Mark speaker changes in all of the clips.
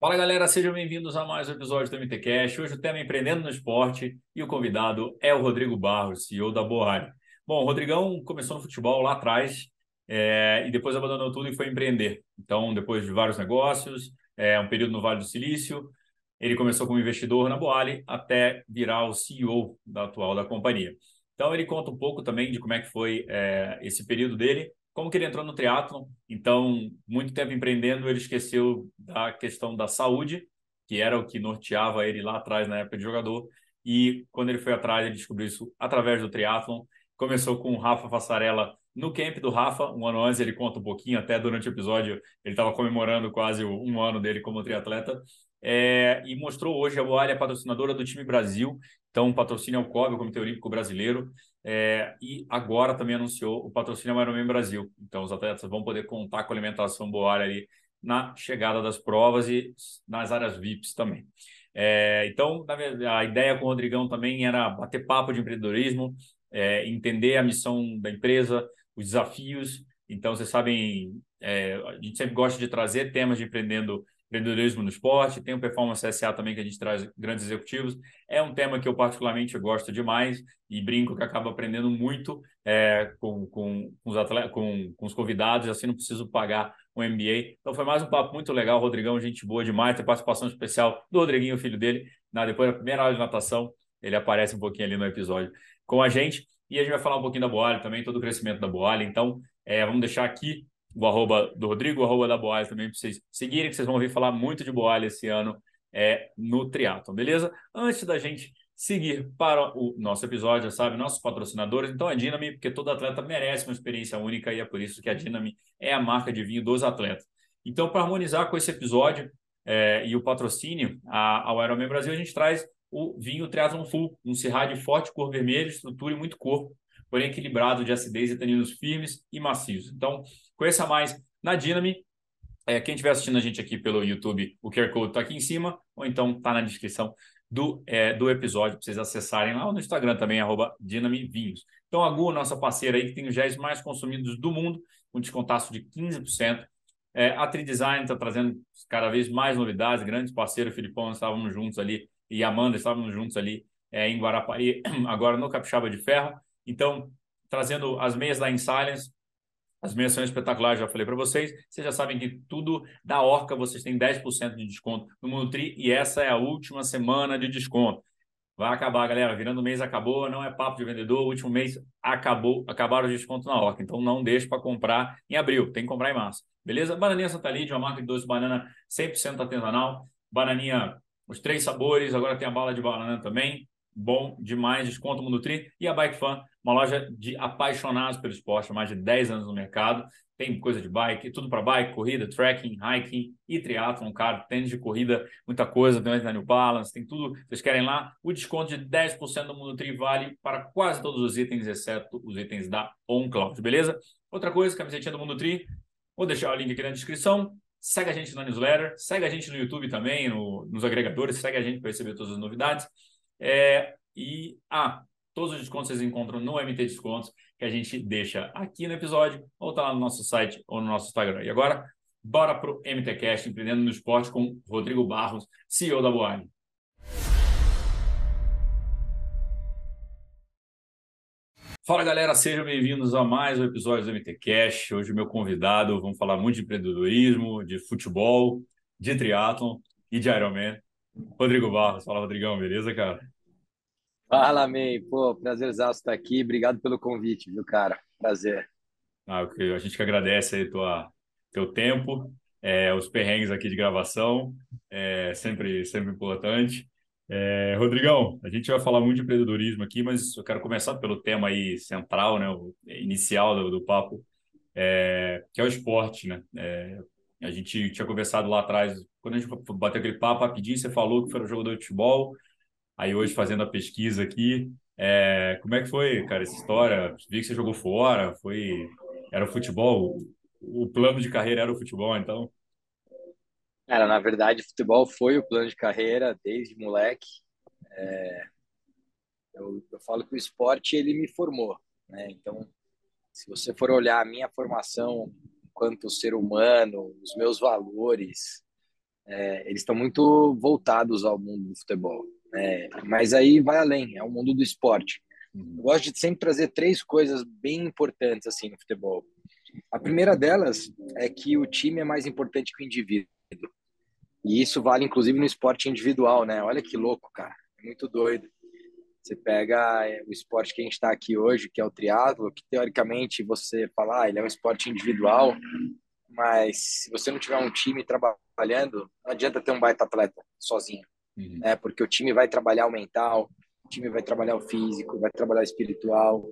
Speaker 1: Fala galera, sejam bem-vindos a mais um episódio do MTCast. Hoje o tema é Empreendendo no Esporte e o convidado é o Rodrigo Barros, CEO da Boari. Bom, o Rodrigão começou no futebol lá atrás é, e depois abandonou tudo e foi empreender. Então, depois de vários negócios, é, um período no Vale do Silício, ele começou como investidor na Boali até virar o CEO da atual da companhia. Então, ele conta um pouco também de como é que foi é, esse período dele como que ele entrou no triatlon, então, muito tempo empreendendo, ele esqueceu da questão da saúde, que era o que norteava ele lá atrás, na época de jogador, e quando ele foi atrás, ele descobriu isso através do triatlon. Começou com o Rafa Fassarella no camp do Rafa, um ano antes, ele conta um pouquinho, até durante o episódio, ele estava comemorando quase um ano dele como triatleta, é, e mostrou hoje a Boalha é patrocinadora do time Brasil, então patrocínio ao COB, o Comitê Olímpico Brasileiro, é, e agora também anunciou o patrocínio Ironman Brasil. Então os atletas vão poder contar com alimentação Boalha ali na chegada das provas e nas áreas VIPs também. É, então, a ideia com o Rodrigão também era bater papo de empreendedorismo, é, entender a missão da empresa, os desafios. Então, vocês sabem, é, a gente sempre gosta de trazer temas de empreendendo empreendedorismo no esporte, tem o Performance SA também, que a gente traz grandes executivos. É um tema que eu particularmente gosto demais e brinco que acabo aprendendo muito é, com, com, os atletas, com, com os convidados, assim não preciso pagar um MBA. Então foi mais um papo muito legal, Rodrigão, gente boa demais, tem participação especial do Rodriguinho, filho dele, na, depois da primeira aula de natação, ele aparece um pouquinho ali no episódio com a gente. E a gente vai falar um pouquinho da Boalha também, todo o crescimento da Boalha. Então, é, vamos deixar aqui o arroba do Rodrigo, o arroba da Boalha também para vocês seguirem, que vocês vão ouvir falar muito de Boalha esse ano é, no triatlon, beleza? Antes da gente seguir para o nosso episódio, já sabe, nossos patrocinadores, então a Dinami, porque todo atleta merece uma experiência única e é por isso que a Dinami é a marca de vinho dos atletas. Então, para harmonizar com esse episódio é, e o patrocínio a, ao Ironman Brasil, a gente traz o vinho Triathlon Full, um Syrah de forte cor vermelha, estrutura e muito corpo, porém equilibrado de acidez e taninos firmes e macios. Então, Conheça mais na Dynami. É, quem estiver assistindo a gente aqui pelo YouTube, o QR Code está aqui em cima, ou então está na descrição do, é, do episódio para vocês acessarem lá, ou no Instagram também, arroba Vinhos. Então, a Gu, nossa parceira aí, que tem os géis mais consumidos do mundo, com descontaço de 15%. É, a Tridesign está trazendo cada vez mais novidades, grandes parceiros, Filipão, estávamos juntos ali, e Amanda estávamos juntos ali é, em Guarapari, agora no Capixaba de Ferro. Então, trazendo as meias da In Silence, as meias são espetaculares, já falei para vocês. Vocês já sabem que tudo da Orca vocês têm 10% de desconto no Mundo Tri e essa é a última semana de desconto. Vai acabar, galera. Virando mês acabou, não é papo de vendedor. O último mês acabou, acabaram os descontos na Orca. Então não deixe para comprar em abril, tem que comprar em março. Beleza? Bananinha Santa Lídia, uma marca de doce banana 100% artesanal. Bananinha, os três sabores. Agora tem a bala de banana também. Bom demais, desconto Mundo Tri. E a Bike Fan, uma loja de apaixonados pelo esporte, mais de 10 anos no mercado. Tem coisa de bike, tudo para bike, corrida, trekking, hiking e triatlon, cara, tênis de corrida, muita coisa, tem da New Balance, tem tudo. Vocês querem lá? O desconto de 10% do Mundo Tri vale para quase todos os itens, exceto os itens da OnCloud, beleza? Outra coisa, camisetinha do Mundo Tri, vou deixar o link aqui na descrição. Segue a gente na newsletter, segue a gente no YouTube também, no, nos agregadores, segue a gente para receber todas as novidades. É, e, ah, Todos os descontos vocês encontram no MT Descontos, que a gente deixa aqui no episódio, ou tá lá no nosso site ou no nosso Instagram. E agora, bora pro MTCast, Empreendendo no Esporte, com Rodrigo Barros, CEO da Boane. Fala galera, sejam bem-vindos a mais um episódio do MTCast. Hoje, meu convidado, vamos falar muito de empreendedorismo, de futebol, de triatlon e de Ironman. Rodrigo Barros. Fala, Rodrigão, beleza, cara?
Speaker 2: Fala, May. Pô, prazer estar aqui. Obrigado pelo convite, viu, cara? Prazer.
Speaker 1: Ah, a gente que agradece aí tua, teu tempo, é, os perrengues aqui de gravação, é sempre, sempre importante. É, Rodrigão, a gente vai falar muito de empreendedorismo aqui, mas eu quero começar pelo tema aí central, né, o inicial do, do papo, é, que é o esporte, né? É, a gente tinha conversado lá atrás, quando a gente bateu aquele papo rapidinho, você falou que foi um jogador de futebol, Aí hoje fazendo a pesquisa aqui, é, como é que foi, cara, essa história? Vi que você jogou fora, foi, era o futebol, o plano de carreira era o futebol, então?
Speaker 2: Cara, na verdade, futebol foi o plano de carreira desde moleque. É, eu, eu falo que o esporte ele me formou, né? Então, se você for olhar a minha formação enquanto ser humano, os meus valores, é, eles estão muito voltados ao mundo do futebol. Né? Mas aí vai além, é o mundo do esporte. Uhum. Eu gosto de sempre trazer três coisas bem importantes assim no futebol. A primeira delas é que o time é mais importante que o indivíduo. E isso vale inclusive no esporte individual, né? Olha que louco, cara. É muito doido. Você pega é, o esporte que a gente está aqui hoje, que é o triatlo, que teoricamente você fala, ah, ele é um esporte individual, mas se você não tiver um time trabalhando, não adianta ter um baita atleta sozinho, uhum. né? Porque o time vai trabalhar o mental, o time vai trabalhar o físico, vai trabalhar o espiritual,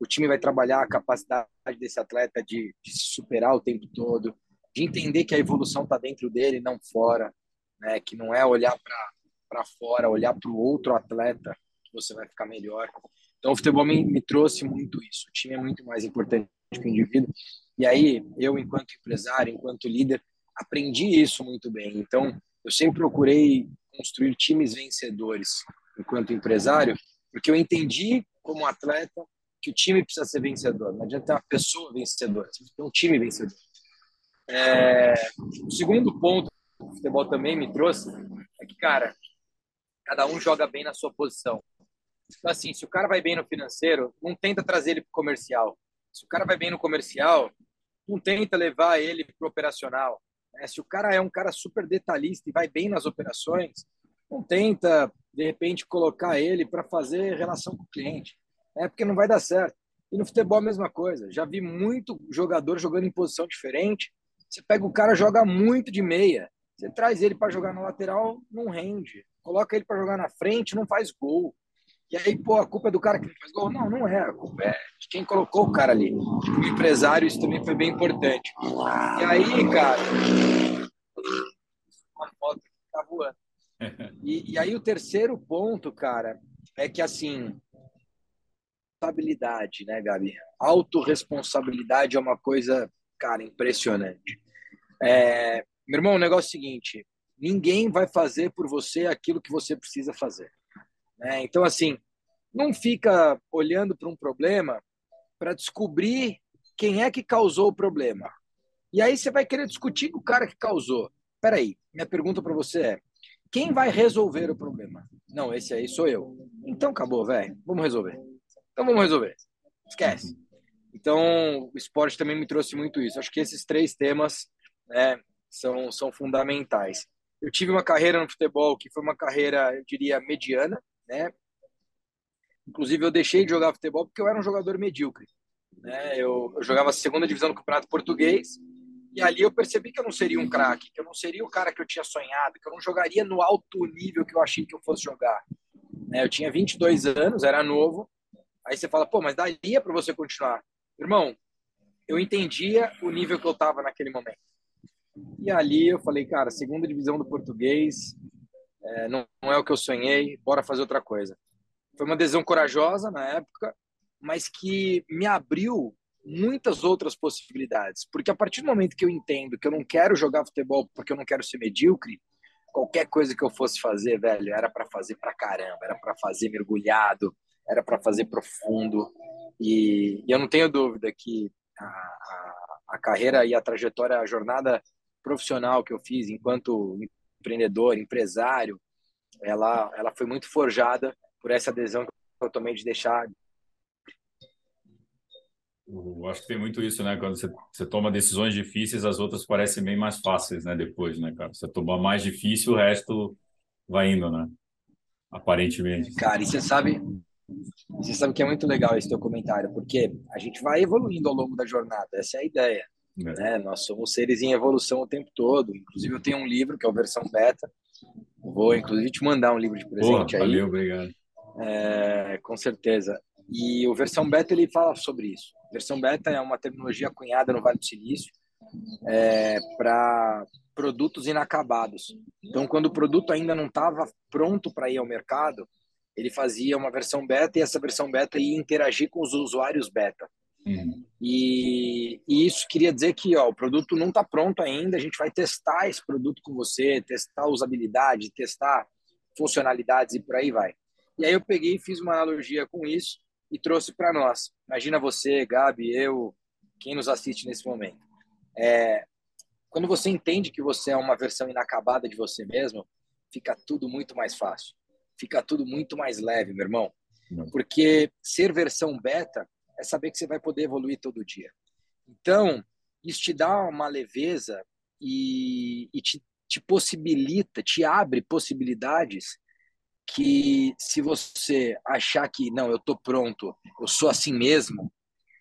Speaker 2: o time vai trabalhar a capacidade desse atleta de, de se superar o tempo todo, de entender que a evolução está dentro dele, não fora, né? Que não é olhar para fora, olhar para o outro atleta você vai ficar melhor. Então o futebol me, me trouxe muito isso. O time é muito mais importante que o indivíduo. E aí eu, enquanto empresário, enquanto líder, aprendi isso muito bem. Então eu sempre procurei construir times vencedores enquanto empresário, porque eu entendi como atleta que o time precisa ser vencedor. Não adianta ter uma pessoa vencedora, você precisa ter um time vencedor. É... O segundo ponto que o futebol também me trouxe é que, cara, cada um joga bem na sua posição. Então, assim, se o cara vai bem no financeiro, não tenta trazer ele para o comercial. Se o cara vai bem no comercial, não tenta levar ele para o operacional. Né? Se o cara é um cara super detalhista e vai bem nas operações, não tenta, de repente, colocar ele para fazer relação com o cliente, né? porque não vai dar certo. E no futebol a mesma coisa. Já vi muito jogador jogando em posição diferente. Você pega o cara, joga muito de meia. Você traz ele para jogar na lateral, não rende. Coloca ele para jogar na frente, não faz gol. E aí, pô, a culpa é do cara que não faz gol? Não, não é. A culpa é de quem colocou o cara ali. O empresário, isso também foi bem importante. E aí, cara, uma foto que tá voando. E, e aí o terceiro ponto, cara, é que assim, responsabilidade, né, Gabi? Autoresponsabilidade é uma coisa, cara, impressionante. É, meu irmão, o negócio é o seguinte: ninguém vai fazer por você aquilo que você precisa fazer. Né? Então, assim, não fica olhando para um problema para descobrir quem é que causou o problema. E aí você vai querer discutir com o cara que causou. Peraí, minha pergunta para você é: quem vai resolver o problema? Não, esse aí sou eu. Então acabou, velho. Vamos resolver. Então vamos resolver. Esquece. Então o esporte também me trouxe muito isso. Acho que esses três temas né, são, são fundamentais. Eu tive uma carreira no futebol que foi uma carreira, eu diria, mediana, né? Inclusive eu deixei de jogar futebol porque eu era um jogador medíocre. Né? Eu, eu jogava a segunda divisão do Campeonato Português e ali eu percebi que eu não seria um craque, que eu não seria o cara que eu tinha sonhado, que eu não jogaria no alto nível que eu achei que eu fosse jogar. Né? Eu tinha 22 anos, era novo. Aí você fala, pô, mas daria para você continuar. Irmão, eu entendia o nível que eu estava naquele momento. E ali eu falei, cara, segunda divisão do português, é, não, não é o que eu sonhei, bora fazer outra coisa. Foi uma decisão corajosa na época, mas que me abriu muitas outras possibilidades. Porque a partir do momento que eu entendo que eu não quero jogar futebol porque eu não quero ser medíocre, qualquer coisa que eu fosse fazer, velho, era para fazer para caramba, era para fazer mergulhado, era para fazer profundo. E, e, eu não tenho dúvida que a, a, a, carreira e a trajetória, a jornada profissional que eu fiz enquanto empreendedor, empresário, ela, ela foi muito forjada por essa adesão que eu tomei de deixar
Speaker 1: eu acho que tem muito isso, né? Quando você, você toma decisões difíceis, as outras parecem bem mais fáceis, né? Depois, né, cara? Você toma mais difícil, o resto vai indo, né? Aparentemente.
Speaker 2: Cara, e você sabe, você sabe que é muito legal esse teu comentário, porque a gente vai evoluindo ao longo da jornada, essa é a ideia. É. Né? Nós somos seres em evolução o tempo todo. Inclusive, eu tenho um livro que é a versão beta. Vou, inclusive, te mandar um livro de presente
Speaker 1: Pô,
Speaker 2: aí.
Speaker 1: Valeu, obrigado.
Speaker 2: É, com certeza. E o versão beta ele fala sobre isso. A versão beta é uma terminologia cunhada no Vale do Silício é, para produtos inacabados. Então, quando o produto ainda não estava pronto para ir ao mercado, ele fazia uma versão beta e essa versão beta ia interagir com os usuários beta. Uhum. E, e, isso queria dizer que ó, o produto não está pronto ainda, a gente vai testar esse produto com você, testar usabilidade, testar funcionalidades e por aí vai. E aí eu peguei e fiz uma analogia com isso e trouxe para nós. Imagina você, Gabi, eu, quem nos assiste nesse momento. É, quando você entende que você é uma versão inacabada de você mesmo, fica tudo muito mais fácil. Fica tudo muito mais leve, meu irmão. Porque ser versão beta é saber que você vai poder evoluir todo dia. Então, isso te dá uma leveza e, e te, te possibilita, te abre possibilidades que se você achar que não, eu tô pronto, eu sou assim mesmo,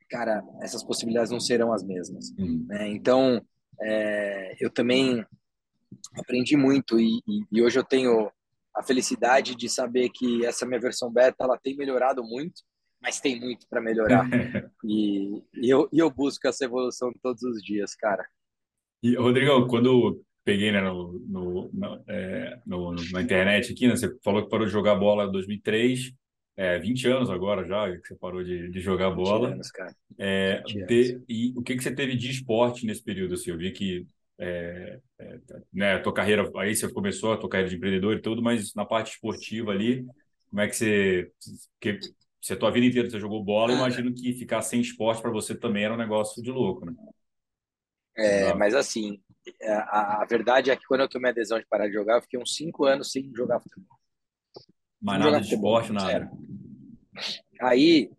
Speaker 2: cara, essas possibilidades não serão as mesmas. Uhum. Né? Então, é, eu também aprendi muito e, e, e, hoje eu tenho a felicidade de saber que essa minha versão beta ela tem melhorado muito, mas tem muito para melhorar e, e, eu, e eu busco essa evolução todos os dias, cara.
Speaker 1: E Rodrigo, quando peguei né, no, no, no, é, no, na internet aqui, né, você falou que parou de jogar bola em 2003, é, 20 anos agora já que você parou de, de jogar bola. 20 anos, cara. É, e o que, que você teve de esporte nesse período? Assim, eu vi que é, é, né, a tua carreira, aí você começou a tua carreira de empreendedor e tudo, mas na parte esportiva ali, como é que você... Que, se a tua vida inteira você jogou bola, eu imagino que ficar sem esporte para você também era um negócio de louco, né?
Speaker 2: É, mas assim, é, a, a, verdade é que quando eu tomei a decisão de parar de jogar, eu fiquei uns cinco anos sem jogar futebol.
Speaker 1: Mas nada de esporte, nada. Sério.
Speaker 2: Aí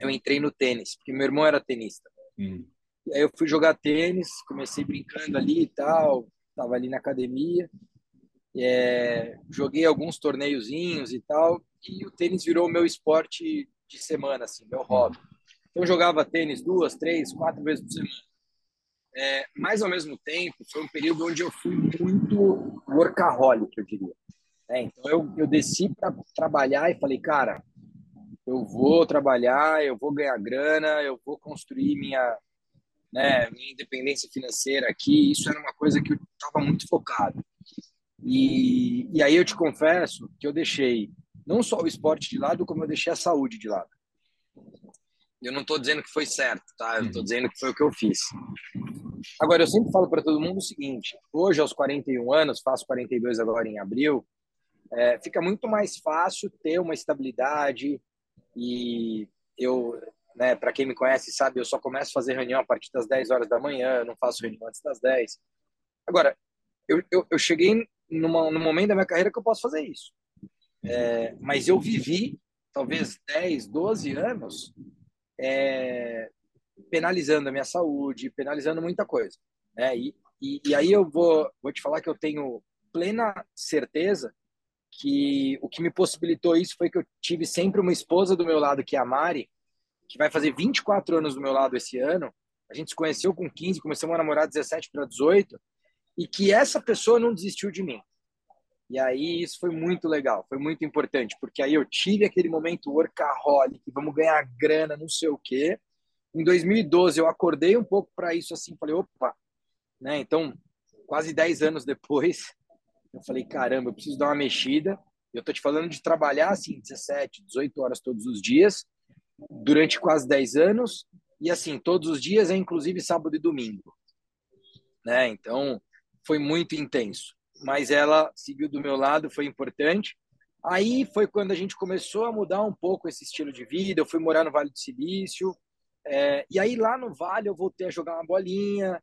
Speaker 2: eu entrei no tênis, porque meu irmão era tenista. Hum. E aí eu fui jogar tênis, comecei brincando ali e tal, tava ali na academia. É, joguei alguns torneiozinhos e tal, e o tênis virou meu esporte de semana, assim, meu hobby. Então eu jogava tênis duas, três, quatro vezes por semana. É, mas, ao mesmo tempo, foi um período onde eu fui muito workaholic, eu diria. É, então, eu, eu desci para trabalhar e falei, cara, eu vou trabalhar, eu vou ganhar grana, eu vou construir minha, né, minha independência financeira aqui. Isso era uma coisa que eu estava muito focado. E, e aí eu te confesso que eu deixei não só o esporte de lado, como eu deixei a saúde de lado. Eu não estou dizendo que foi certo, tá? Eu estou uhum. dizendo que foi o que eu fiz. Agora, eu sempre falo para todo mundo o seguinte: hoje, aos 41 anos, faço 42 agora em abril, é, fica muito mais fácil ter uma estabilidade e eu, né, para quem me conhece sabe, eu só começo a fazer reunião a partir das 10 horas da manhã, não faço reunião antes das 10. Agora, eu, eu, eu cheguei numa, num momento da minha carreira que eu posso fazer isso. É, mas eu vivi, talvez 10, 12 anos, é, penalizando a minha saúde, penalizando muita coisa. Né? E, e, e, aí eu vou, vou te falar que eu tenho plena certeza que o que me possibilitou isso foi que eu tive sempre uma esposa do meu lado, que é a Mari, que vai fazer 24 anos do meu lado esse ano. A gente se conheceu com 15, começamos a namorar 17 para 18, e que essa pessoa não desistiu de mim. E aí isso foi muito legal, foi muito importante, porque aí eu tive aquele momento workaholic, vamos ganhar grana, não sei o quê. Em 2012 eu acordei um pouco para isso assim, falei, opa, né? Então, quase 10 anos depois, eu falei, caramba, eu preciso dar uma mexida. Eu tô te falando de trabalhar assim 17, 18 horas todos os dias, durante quase 10 anos, e assim, todos os dias, é inclusive sábado e domingo. Né? Então, foi muito intenso mas ela seguiu do meu lado, foi importante. Aí foi quando a gente começou a mudar um pouco esse estilo de vida. Eu fui morar no Vale do Silício. É, e aí lá no Vale eu voltei a jogar uma bolinha,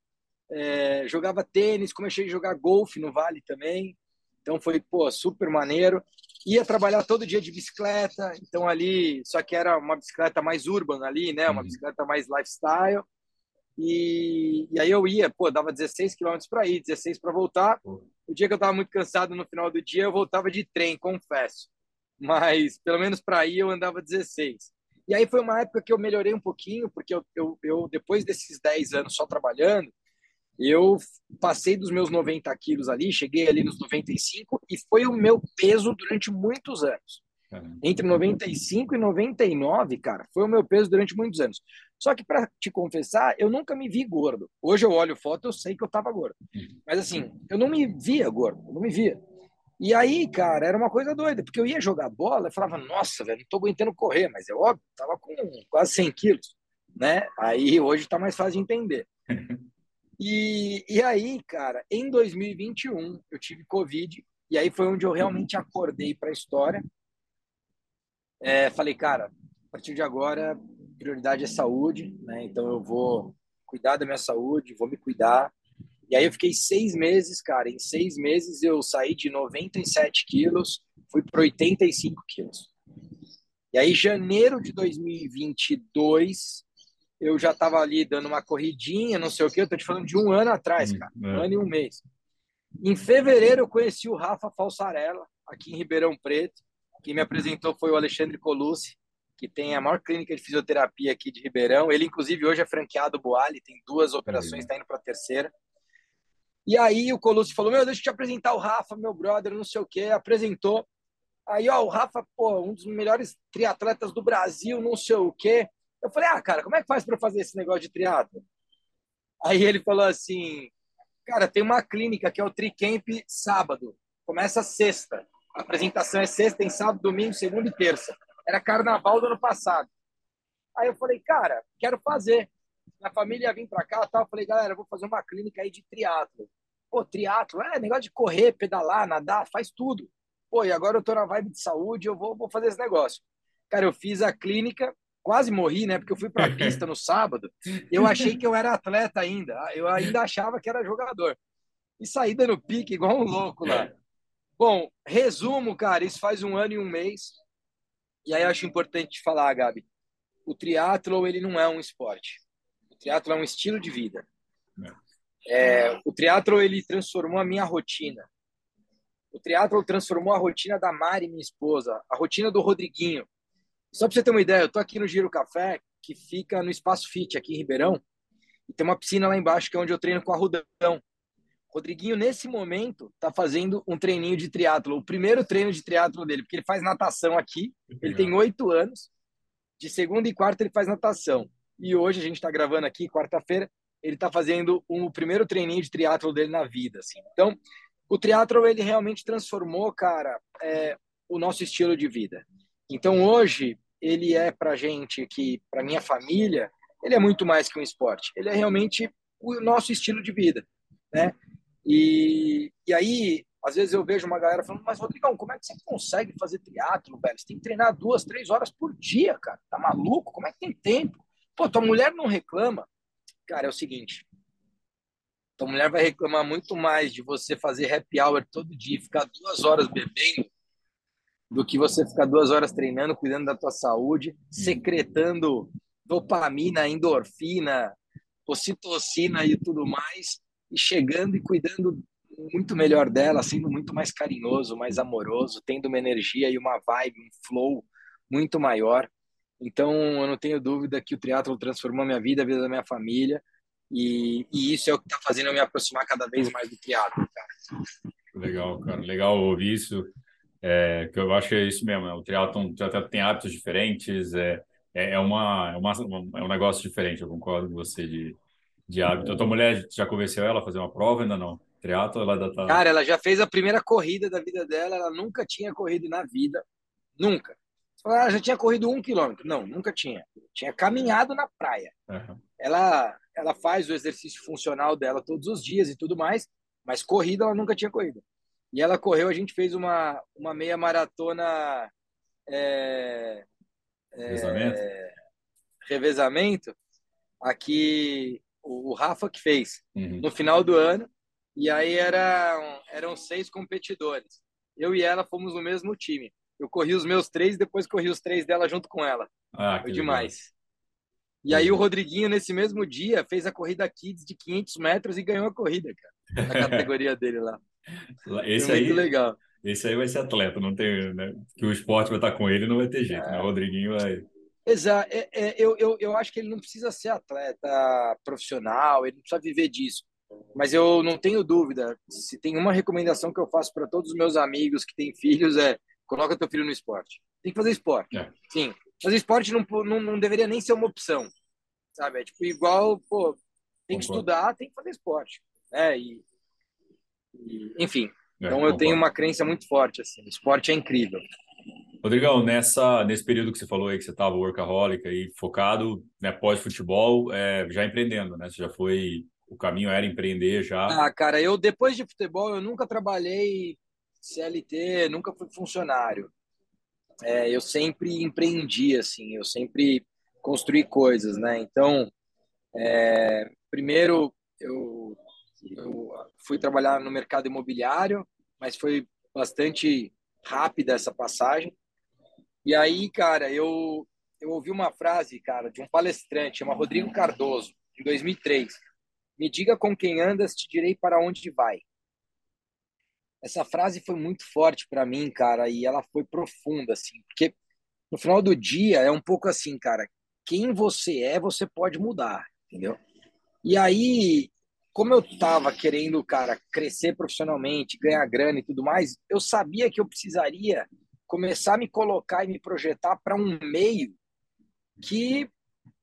Speaker 2: é, jogava tênis, comecei a jogar golfe no Vale também. Então foi pô, super maneiro. Ia trabalhar todo dia de bicicleta, então ali, só que era uma bicicleta mais urbana ali, né? Uma uhum. bicicleta mais lifestyle. E, e aí eu ia, pô, dava 16 quilômetros para ir, 16 para voltar. O dia que eu estava muito cansado no final do dia, eu voltava de trem, confesso. Mas pelo menos para ir eu andava 16. E aí foi uma época que eu melhorei um pouquinho, porque eu, eu, eu depois desses 10 anos só trabalhando, eu passei dos meus 90 quilos ali, cheguei ali nos 95 e foi o meu peso durante muitos anos. Entre 95 e 99, cara, foi o meu peso durante muitos anos. Só que, para te confessar, eu nunca me vi gordo. Hoje eu olho foto, eu sei que eu tava gordo. Uhum. Mas assim, eu não me via gordo, eu não me via. E aí, cara, era uma coisa doida, porque eu ia jogar bola e falava, nossa, velho, não tô aguentando correr, mas é óbvio, tava com quase 100 quilos, né? Aí hoje tá mais fácil de entender. E, e aí, cara, em 2021 eu tive Covid, e aí foi onde eu realmente acordei para a história é, falei, cara, a partir de agora, prioridade é saúde, né? Então eu vou cuidar da minha saúde, vou me cuidar. E aí eu fiquei seis meses, cara. Em seis meses eu saí de 97 quilos, fui para 85 quilos. E aí, janeiro de 2022, eu já estava ali dando uma corridinha, não sei o que. Eu tô te falando de um ano atrás, hum, cara. Um é. ano e um mês. Em fevereiro, eu conheci o Rafa Falsarella, aqui em Ribeirão Preto. Quem me apresentou foi o Alexandre Colucci, que tem a maior clínica de fisioterapia aqui de Ribeirão. Ele, inclusive, hoje é franqueado Boali, tem duas operações, está indo para a terceira. E aí o Colucci falou: Meu, deixa eu te apresentar o Rafa, meu brother, não sei o quê. Apresentou. Aí, ó, o Rafa, pô, um dos melhores triatletas do Brasil, não sei o quê. Eu falei: Ah, cara, como é que faz para fazer esse negócio de triatlo? Aí ele falou assim: Cara, tem uma clínica que é o Tricamp sábado. Começa sexta. A apresentação é sexta, tem sábado, domingo, segunda e terça. Era carnaval do ano passado. Aí eu falei, cara, quero fazer. Minha família ia vir para cá, tal. Eu falei, galera, eu vou fazer uma clínica aí de triatlo. Pô, triatlo, é negócio de correr, pedalar, nadar, faz tudo. Pô, e agora eu tô na vibe de saúde, eu vou, vou fazer esse negócio. Cara, eu fiz a clínica, quase morri, né? Porque eu fui pra pista no sábado. Eu achei que eu era atleta ainda. Eu ainda achava que era jogador. E saí dando pique igual um louco lá. Bom, resumo, cara, isso faz um ano e um mês. E aí eu acho importante falar, Gabi. O triatlo ele não é um esporte. O triatlo é um estilo de vida. É, o triatlo ele transformou a minha rotina. O triatlo transformou a rotina da Mari, minha esposa, a rotina do Rodriguinho. Só para você ter uma ideia, eu tô aqui no Giro Café, que fica no Espaço Fit, aqui em Ribeirão, e tem uma piscina lá embaixo, que é onde eu treino com a Rudão. Rodriguinho, nesse momento, está fazendo um treininho de triatlo, o primeiro treino de triatlo dele, porque ele faz natação aqui, ele tem oito anos, de segunda e quarta ele faz natação. E hoje a gente está gravando aqui, quarta-feira, ele está fazendo um, o primeiro treininho de triatlo dele na vida, assim. Então, o triatlo ele realmente transformou, cara, é, o nosso estilo de vida. Então, hoje ele é para gente que, para minha família, ele é muito mais que um esporte. Ele é realmente o nosso estilo de vida, né? E, e aí, às vezes eu vejo uma galera falando, mas Rodrigão, como é que você consegue fazer triatlo, velho? Você tem que treinar duas, três horas por dia, cara. Tá maluco? Como é que tem tempo? Pô, tua mulher não reclama. Cara, é o seguinte. Tua mulher vai reclamar muito mais de você fazer happy hour todo dia e ficar duas horas bebendo do que você ficar duas horas treinando, cuidando da tua saúde, secretando dopamina, endorfina, ocitocina e tudo mais, e chegando e cuidando muito melhor dela, sendo muito mais carinhoso, mais amoroso, tendo uma energia e uma vibe, um flow muito maior. Então, eu não tenho dúvida que o triatlo transformou a minha vida, a vida da minha família, e, e isso é o que está fazendo eu me aproximar cada vez mais do triatlo, cara.
Speaker 1: Legal, cara, legal ouvir isso. É, que eu acho que é isso mesmo. Né? O triatlon tem hábitos diferentes, é, é, é, uma, é, uma, é um negócio diferente. Eu concordo com você de, de hábito. A tua mulher já convenceu ela a fazer uma prova ainda não? Triatlo, ela ainda tá...
Speaker 2: Cara, ela já fez a primeira corrida da vida dela. Ela nunca tinha corrido na vida, nunca. Ela ah, já tinha corrido um quilômetro? Não, nunca tinha. Tinha caminhado na praia. Uhum. Ela, ela faz o exercício funcional dela todos os dias e tudo mais, mas corrida ela nunca tinha corrido. E ela correu, a gente fez uma, uma meia maratona. É,
Speaker 1: revezamento. É,
Speaker 2: revezamento. Aqui, o, Rafa que fez, uhum. no final do ano. E aí eram, eram seis competidores. Eu e ela fomos no mesmo time. Eu corri os meus três, depois corri os três dela junto com ela. Ah, Foi demais. Legal. E aí o Rodriguinho, nesse mesmo dia, fez a corrida Kids de 500 metros e ganhou a corrida, cara. Na categoria dele lá.
Speaker 1: Esse aí, legal. Esse aí vai ser atleta, não tem, né? Que o esporte vai estar com ele, não vai ter jeito, é. né? O Rodriguinho vai.
Speaker 2: Exato. É, é, eu, eu, eu acho que ele não precisa ser atleta profissional, ele não precisa viver disso. Mas eu não tenho dúvida. Se tem uma recomendação que eu faço para todos os meus amigos que têm filhos é coloca teu filho no esporte. Tem que fazer esporte. É. Sim. Fazer esporte não, não, não deveria nem ser uma opção. Sabe? É tipo igual, pô, tem que estudar, tem que fazer esporte. Né? E enfim, é, então eu tenho uma crença muito forte assim. O esporte é incrível.
Speaker 1: Rodrigão, nessa, nesse período que você falou aí que você estava workaholic aí, focado, né, pós-futebol, é, já empreendendo, né? Você já foi, o caminho era empreender já.
Speaker 2: Ah, cara, eu depois de futebol, eu nunca trabalhei CLT, nunca fui funcionário. É, eu sempre empreendi, assim, eu sempre construí coisas, né? Então, é, primeiro eu Eu fui trabalhar no mercado imobiliário, mas foi bastante rápida essa passagem. E aí, cara, eu eu ouvi uma frase, cara, de um palestrante, chama Rodrigo Cardoso, em 2003. Me diga com quem andas, te direi para onde vai. Essa frase foi muito forte para mim, cara, e ela foi profunda, assim, porque no final do dia é um pouco assim, cara, quem você é, você pode mudar, entendeu? E aí, como eu tava querendo, cara, crescer profissionalmente, ganhar grana e tudo mais, eu sabia que eu precisaria começar a me colocar e me projetar para um meio que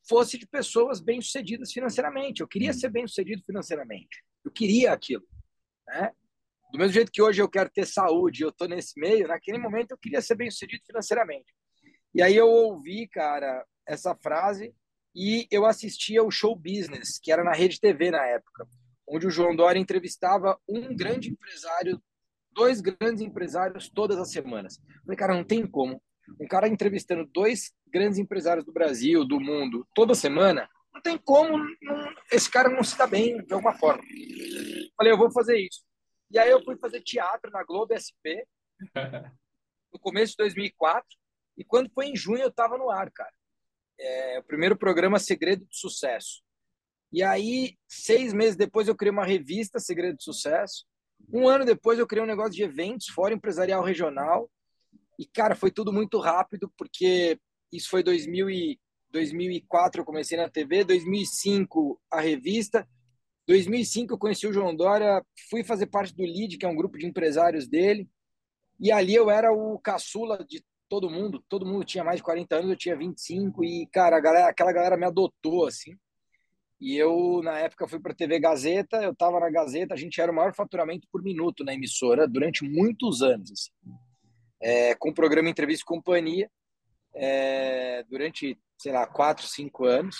Speaker 2: fosse de pessoas bem-sucedidas financeiramente. Eu queria ser bem-sucedido financeiramente. Eu queria aquilo, né? Do mesmo jeito que hoje eu quero ter saúde, eu estou nesse meio, naquele momento eu queria ser bem-sucedido financeiramente. E aí eu ouvi, cara, essa frase e eu assistia o show business, que era na Rede TV na época, onde o João Dória entrevistava um grande empresário, dois grandes empresários todas as semanas. Eu falei, cara, não tem como. Um cara entrevistando dois grandes empresários do Brasil, do mundo, toda semana, não tem como não, esse cara não se dá bem de alguma forma. Falei, eu vou fazer isso. E aí eu fui fazer teatro na Globo SP, no começo de 2004, e quando foi em junho eu estava no ar, cara. É, o primeiro programa Segredo de Sucesso. E aí, seis meses depois, eu criei uma revista Segredo de Sucesso. Um ano depois, eu criei um negócio de eventos, Fórum Empresarial Regional. E, cara, foi tudo muito rápido, porque isso foi 2000 e, 2004 eu comecei na TV, 2005 a revista, 2005 eu conheci o João Dória, fui fazer parte do LEAD, que é um grupo de empresários dele, e ali eu era o caçula de todo mundo, todo mundo tinha mais de 40 anos, eu tinha 25, e, cara, galera, aquela galera me adotou, assim, e eu, na época, fui para a TV Gazeta, eu estava na Gazeta, a gente era o maior faturamento por minuto na emissora durante muitos anos, assim. É, com o programa Entrevista e Companhia, é, durante, sei lá, quatro, cinco anos.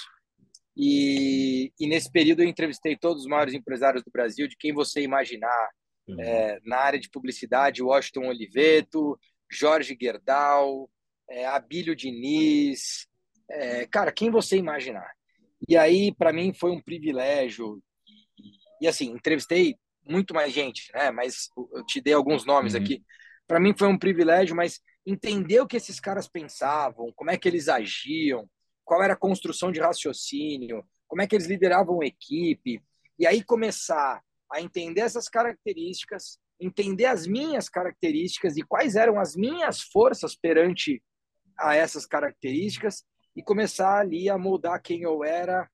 Speaker 2: E, e, nesse período eu entrevistei todos os maiores empresários do Brasil, de quem você imaginar, uhum. é, na área de publicidade, Washington Oliveto, Jorge Gerdau, é, Abílio Diniz, é, cara, quem você imaginar. E aí, para mim, foi um privilégio. E, e, assim, entrevistei muito mais gente, né? Mas eu te dei alguns nomes uhum. aqui. Para mim foi um privilégio, mas entender o que esses caras pensavam, como é que eles agiam, qual era a construção de raciocínio, como é que eles lideravam a equipe, e aí começar a entender essas características, entender as minhas características e quais eram as minhas forças perante a essas características e começar ali a moldar quem eu era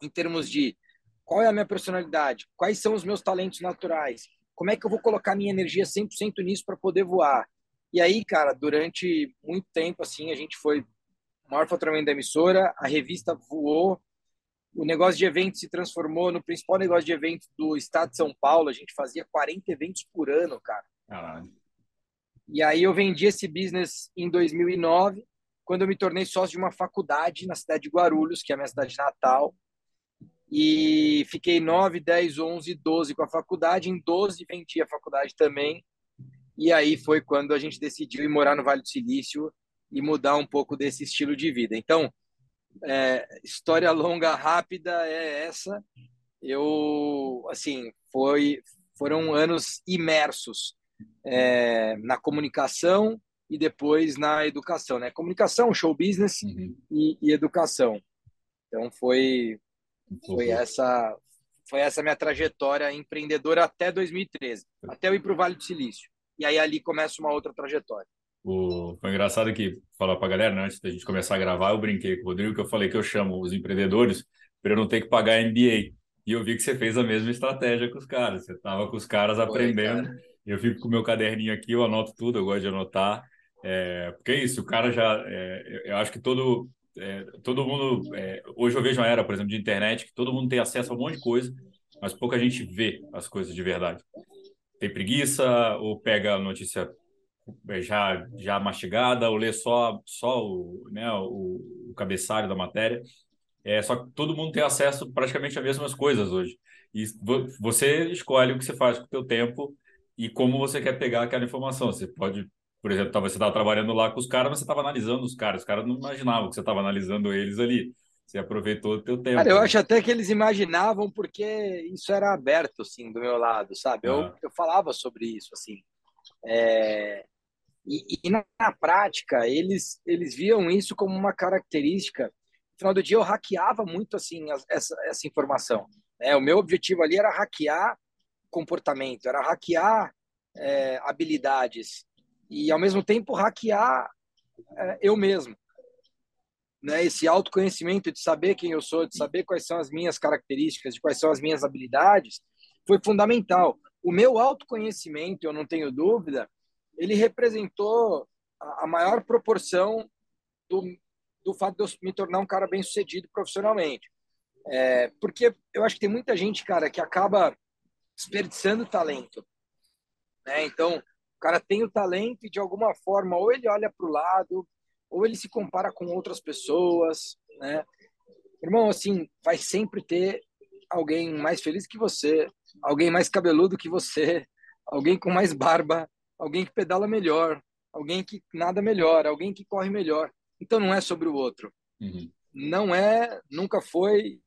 Speaker 2: em termos de qual é a minha personalidade, quais são os meus talentos naturais, como é que eu vou colocar minha energia 100% nisso para poder voar, e aí, cara, durante muito tempo, assim, a gente foi o maior faturamento da emissora, a revista voou, o negócio de eventos se transformou no principal negócio de eventos do estado de São Paulo. A gente fazia 40 eventos por ano, cara. Caralho. E aí eu vendi esse business em 2009, quando eu me tornei sócio de uma faculdade na cidade de Guarulhos, que é a minha cidade natal. E fiquei 9, 10, 11, 12 com a faculdade. Em 12 vendi a faculdade também. E aí foi quando a gente decidiu ir morar no Vale do Silício e mudar um pouco desse estilo de vida. Então, é, história longa, rápida é essa. Eu, assim, foi, foram anos imersos é, na comunicação e depois na educação, né? Comunicação, show business uhum. e, e, educação. Então foi foi essa foi essa minha trajetória empreendedora até 2013, até eu ir para o Vale do Silício e aí ali começa uma outra trajetória.
Speaker 1: O... Foi engraçado que, falar para a galera, né, antes da gente começar a gravar, eu brinquei com o Rodrigo, que eu falei que eu chamo os empreendedores para eu não ter que pagar MBA. E eu vi que você fez a mesma estratégia com os caras. Você estava com os caras Foi, aprendendo. Cara. Eu fico com o meu caderninho aqui, eu anoto tudo, eu gosto de anotar. É, porque é isso, o cara já. É, eu acho que todo, é, todo mundo. É, hoje eu vejo uma era, por exemplo, de internet, que todo mundo tem acesso a um monte de coisa, mas pouca gente vê as coisas de verdade tem preguiça ou pega a notícia é, já já mastigada ou lê só só o, né, o, o cabeçalho da matéria. É, só que todo mundo tem acesso praticamente às mesmas coisas hoje. E você escolhe o que você faz com o seu tempo e como você quer pegar aquela informação. Você pode, por exemplo, você estava trabalhando lá com os caras, mas você estava analisando os caras. Os caras não imaginavam que você estava analisando eles ali. Você aproveitou o teu tempo.
Speaker 2: Cara, eu acho até que eles imaginavam porque isso era aberto, assim, do meu lado, sabe? Eu, ah. eu falava sobre isso, assim. É... E, e na, na, prática, eles, eles viam isso como uma característica. No final do dia, eu hackeava muito, assim, essa, essa informação. Né? O meu objetivo ali era hackear comportamento, era hackear é, habilidades e, ao mesmo tempo, hackear é, eu mesmo né, esse autoconhecimento de saber quem eu sou, de saber quais são as minhas características, de quais são as minhas habilidades, foi fundamental. O meu autoconhecimento, eu não tenho dúvida, ele representou a maior proporção do, do fato de eu me tornar um cara bem sucedido profissionalmente. É, porque eu acho que tem muita gente, cara, que acaba desperdiçando talento. Né? Então, o cara tem o talento e de alguma forma ou ele olha para o lado ou ele se compara com outras pessoas, né? Irmão, assim, vai sempre ter alguém mais feliz que você, alguém mais cabeludo que você, alguém com mais barba, alguém que pedala melhor, alguém que nada melhor, alguém que corre melhor. Então não é sobre o outro. Uhum. Não é, nunca foi.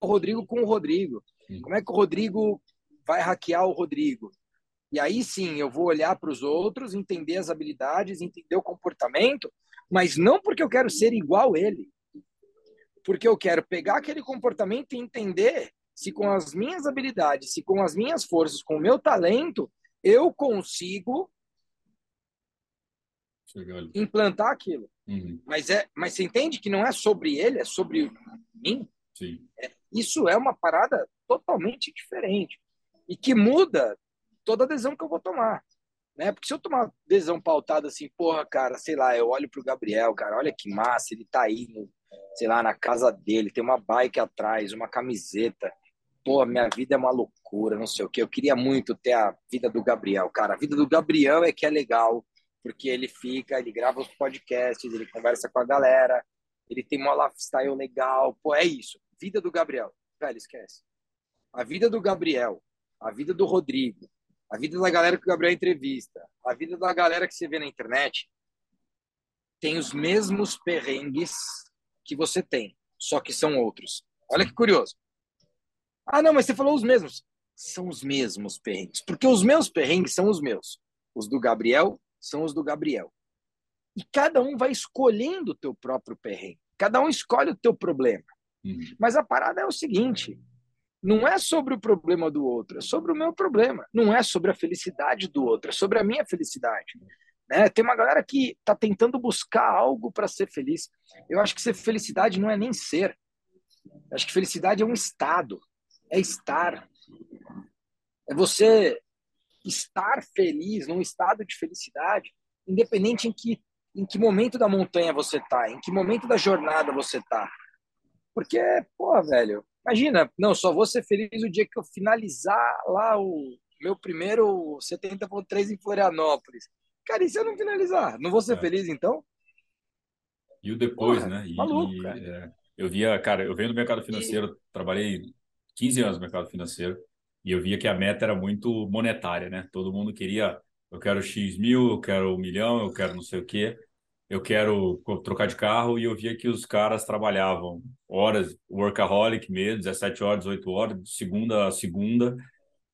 Speaker 2: O Rodrigo com o Rodrigo. Uhum. Como é que o Rodrigo vai hackear o Rodrigo? E aí sim eu vou olhar para os outros, entender as habilidades, entender o comportamento, mas não porque eu quero ser igual ele. Porque eu quero pegar aquele comportamento e entender se com as minhas habilidades, se com as minhas forças, com o meu talento, eu consigo implantar aquilo. Uhum. Mas é, mas você entende que não é sobre ele, é sobre mim. É, isso é uma parada totalmente diferente e que muda toda a decisão que eu vou tomar. Né? Porque se eu tomar decisão pautada assim, porra, cara, sei lá, eu olho pro Gabriel, cara, olha que massa, ele tá aí, sei lá, na casa dele, tem uma bike atrás, uma camiseta. Pô, minha vida é uma loucura, não sei o que. Eu queria muito ter a vida do Gabriel, cara. A vida do Gabriel é que é legal, porque ele fica, ele grava os podcasts, ele conversa com a galera, ele tem uma lifestyle legal. Pô, é isso. Vida do Gabriel. Velho, esquece. A vida do Gabriel, a vida do Rodrigo, a vida da galera que o Gabriel entrevista, a vida da galera que você vê na internet, tem os mesmos perrengues que você tem, só que são outros. Olha que curioso. Ah, não, mas você falou os mesmos. São os mesmos perrengues, porque os meus perrengues são os meus. Os do Gabriel são os do Gabriel. E cada um vai escolhendo o teu próprio perrengue. Cada um escolhe o teu problema. Uhum. Mas a parada é o seguinte: não é sobre o problema do outro, é sobre o meu problema. Não é sobre a felicidade do outro, é sobre a minha felicidade. Né? Tem uma galera que está tentando buscar algo para ser feliz. Eu acho que ser felicidade não é nem ser. Eu acho que felicidade é um estado, é estar. É você estar feliz, num estado de felicidade, independente em que, em que momento da montanha você está, em que momento da jornada você está. Porque, pô, velho, Imagina, não, só vou ser feliz o dia que eu finalizar lá o meu primeiro 70.3 em Florianópolis. Cara, e se eu não finalizar? Não vou ser é. feliz então?
Speaker 1: E o depois, Porra, né? E, maluco, e, é, eu via, cara, eu venho do mercado financeiro, e... trabalhei 15 anos no mercado financeiro e eu via que a meta era muito monetária, né? Todo mundo queria, eu quero X mil, eu quero um milhão, eu quero não sei o quê eu quero trocar de carro e eu via que os caras trabalhavam horas, workaholic mesmo, 17 horas, 18 horas, de segunda a segunda.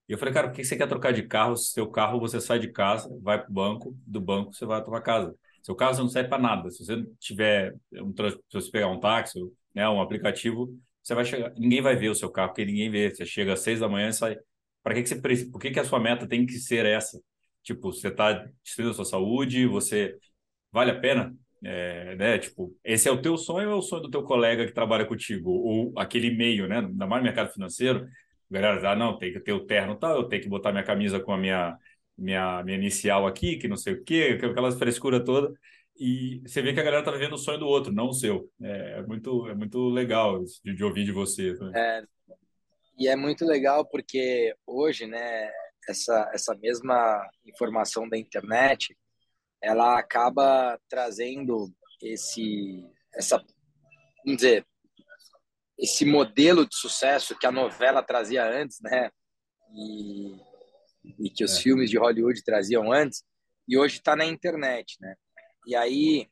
Speaker 1: E eu falei, cara, por que você quer trocar de carro? Se seu carro você sai de casa, vai para o banco, do banco você vai para tua casa. Seu carro não serve para nada. Se você tiver um se você pegar um táxi, né, um aplicativo, você vai chegar, ninguém vai ver o seu carro, porque ninguém vê. Você chega às seis da manhã e sai. Para que, que você por que, que a sua meta tem que ser essa? Tipo, você está destruindo a sua saúde, você vale a pena? É, né? Tipo, esse é o teu sonho ou é o sonho do teu colega que trabalha contigo? Ou aquele meio, né? Ainda mais no mercado financeiro, a galera ah, não, tem que ter o terno tal, eu tenho que botar minha camisa com a minha, minha, minha inicial aqui, que não sei o quê, aquela frescura toda. E você vê que a galera tá vivendo o sonho do outro, não o seu. É, é muito, é muito legal de, de ouvir de você.
Speaker 2: É, e é muito legal porque hoje, né, essa, essa mesma informação da internet, ela acaba trazendo esse essa vamos dizer esse modelo de sucesso que a novela trazia antes, né? E, e que os é. filmes de Hollywood traziam antes, e hoje está na internet, né? E aí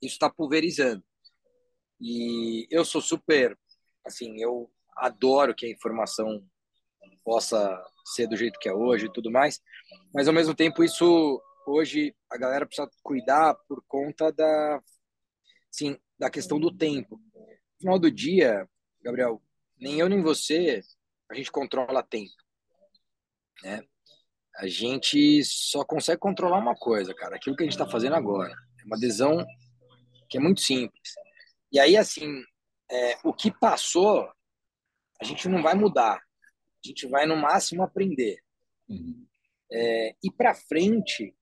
Speaker 2: isso está pulverizando. E eu sou super, assim, eu adoro que a informação possa ser do jeito que é hoje e tudo mais, mas ao mesmo tempo isso hoje a galera precisa cuidar por conta da, sim, da questão do tempo. No final do dia, Gabriel, nem eu nem você a gente controla tempo, né? A gente só consegue controlar uma coisa, cara, aquilo que a gente está fazendo agora. É uma adesão que é muito simples. E aí, assim, é, o que passou, a gente não vai mudar. A gente vai, no máximo, aprender. Uhum. É, e para frente,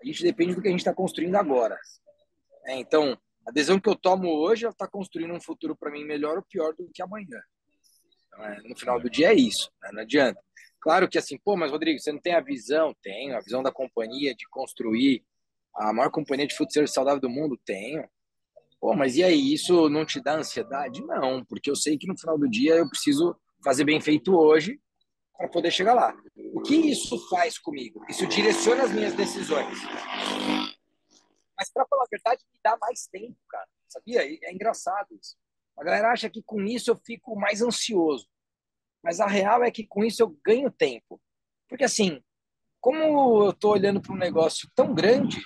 Speaker 2: a gente depende do que a gente está construindo agora. É, então, a decisão que eu tomo hoje está construindo um futuro para mim melhor ou pior do que amanhã. Então, é, no final do dia é isso, né? não adianta. Claro que assim, pô, mas Rodrigo, você não tem a visão? Tenho, a visão da companhia de construir a maior companhia de futsal saudável do mundo? Tenho. Pô, mas e aí, isso não te dá ansiedade? Não, porque eu sei que no final do dia eu preciso fazer bem feito hoje para poder chegar lá. O que isso faz comigo? Isso direciona as minhas decisões. Mas, para falar a verdade, me dá mais tempo, cara. Sabia? É engraçado isso. A galera acha que com isso eu fico mais ansioso. Mas a real é que com isso eu ganho tempo. Porque, assim, como eu estou olhando para um negócio tão grande,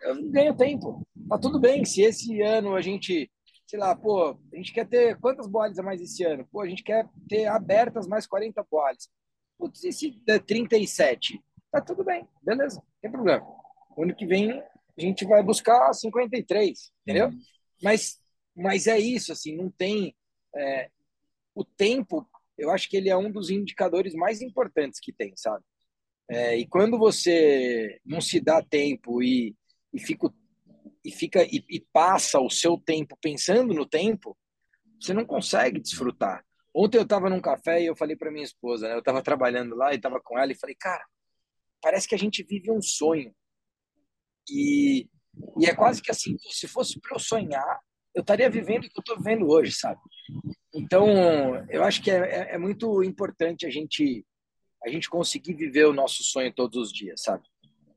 Speaker 2: eu ganho tempo. Tá tudo bem se esse ano a gente, sei lá, pô, a gente quer ter quantas bolas a mais esse ano? Pô, a gente quer ter abertas mais 40 bolas. Putz, e se der 37? Tá tudo bem, beleza, não tem problema. O ano que vem a gente vai buscar 53, entendeu? Uhum. Mas, mas é isso, assim, não tem. É, o tempo, eu acho que ele é um dos indicadores mais importantes que tem, sabe? É, e quando você não se dá tempo e, e fica, e, fica e, e passa o seu tempo pensando no tempo, você não consegue desfrutar. Ontem eu estava num café e eu falei para minha esposa, né? eu estava trabalhando lá e estava com ela e falei, cara, parece que a gente vive um sonho. E, e é quase que assim, se fosse para eu sonhar, eu estaria vivendo o que eu estou vivendo hoje, sabe? Então, eu acho que é, é, é, muito importante a gente a gente conseguir viver o nosso sonho todos os dias, sabe?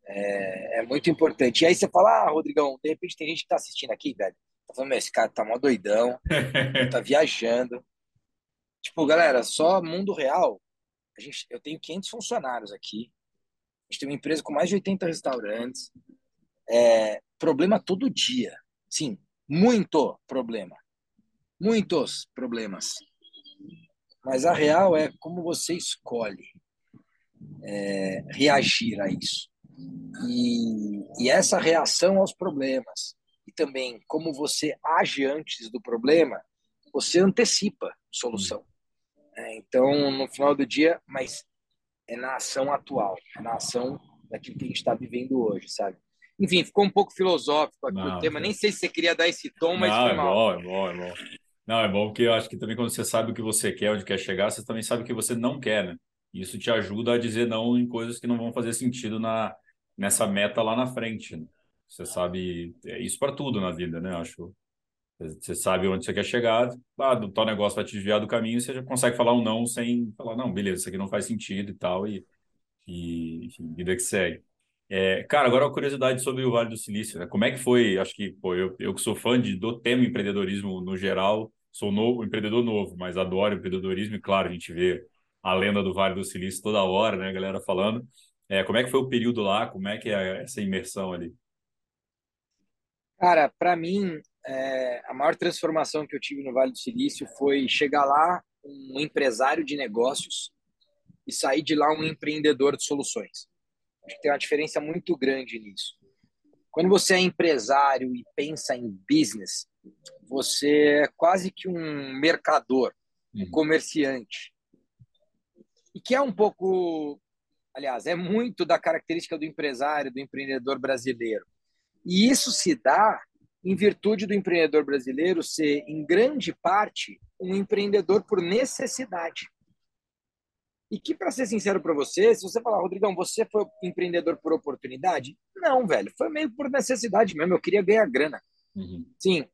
Speaker 2: É, é muito importante. E aí você fala, ah, Rodrigão, de repente tem gente que tá assistindo aqui, velho. Tá falando, esse cara tá mó doidão, tá viajando. Tipo, galera, só mundo real. A gente, eu tenho 500 funcionários aqui. A gente tem uma empresa com mais de 80 restaurantes é, problema todo dia. Sim, muito problema. Muitos problemas. Mas a real é como você escolhe é, reagir a isso. E, e essa reação aos problemas, e também como você age antes do problema, você antecipa solução. É, então, no final do dia, mas é na ação atual, é na ação daquilo que a gente está vivendo hoje, sabe? Enfim, ficou um pouco filosófico aqui não, o tema. Nem sei se você queria dar esse tom, mas
Speaker 1: não,
Speaker 2: foi
Speaker 1: mal. É bom, é bom, é bom. Não, é bom porque eu acho que também quando você sabe o que você quer, onde quer chegar, você também sabe o que você não quer, né? Isso te ajuda a dizer não em coisas que não vão fazer sentido na, nessa meta lá na frente. Né? Você sabe, é isso para tudo na vida, né? Acho. Você sabe onde você quer chegar, ah, do tal negócio vai te desviar do caminho, você já consegue falar um não sem falar, não, beleza, isso aqui não faz sentido e tal, e, e enfim, vida que segue. É, cara, agora uma curiosidade sobre o Vale do Silício, né? Como é que foi? Acho que, pô, eu, eu que sou fã de, do tema empreendedorismo no geral, sou novo, empreendedor novo, mas adoro empreendedorismo e, claro, a gente vê a lenda do Vale do Silício toda hora, né, galera falando. É, como é que foi o período lá? Como é que é essa imersão ali?
Speaker 2: Cara, para mim, é, a maior transformação que eu tive no Vale do Silício foi chegar lá um empresário de negócios e sair de lá um empreendedor de soluções. Acho que tem uma diferença muito grande nisso. Quando você é empresário e pensa em business, você é quase que um mercador, um uhum. comerciante. E que é um pouco, aliás, é muito da característica do empresário, do empreendedor brasileiro. E isso se dá em virtude do empreendedor brasileiro ser, em grande parte, um empreendedor por necessidade. E que, para ser sincero para você, se você falar, Rodrigão, você foi empreendedor por oportunidade? Não, velho, foi meio por necessidade mesmo. Eu queria ganhar grana. Uhum. Sim,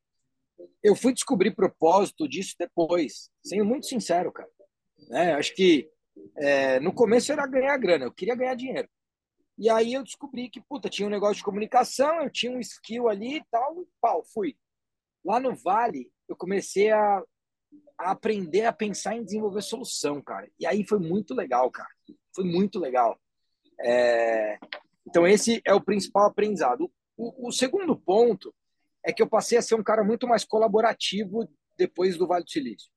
Speaker 2: eu fui descobrir propósito disso depois, sendo muito sincero, cara. É, acho que é, no começo era ganhar grana, eu queria ganhar dinheiro. E aí eu descobri que, puta, tinha um negócio de comunicação, eu tinha um skill ali e tal, e pau, fui. Lá no Vale, eu comecei a, a aprender a pensar em desenvolver solução, cara. E aí foi muito legal, cara. Foi muito legal. É... Então, esse é o principal aprendizado. O, o, segundo ponto é que eu passei a ser um cara muito mais colaborativo depois do Vale do Silício.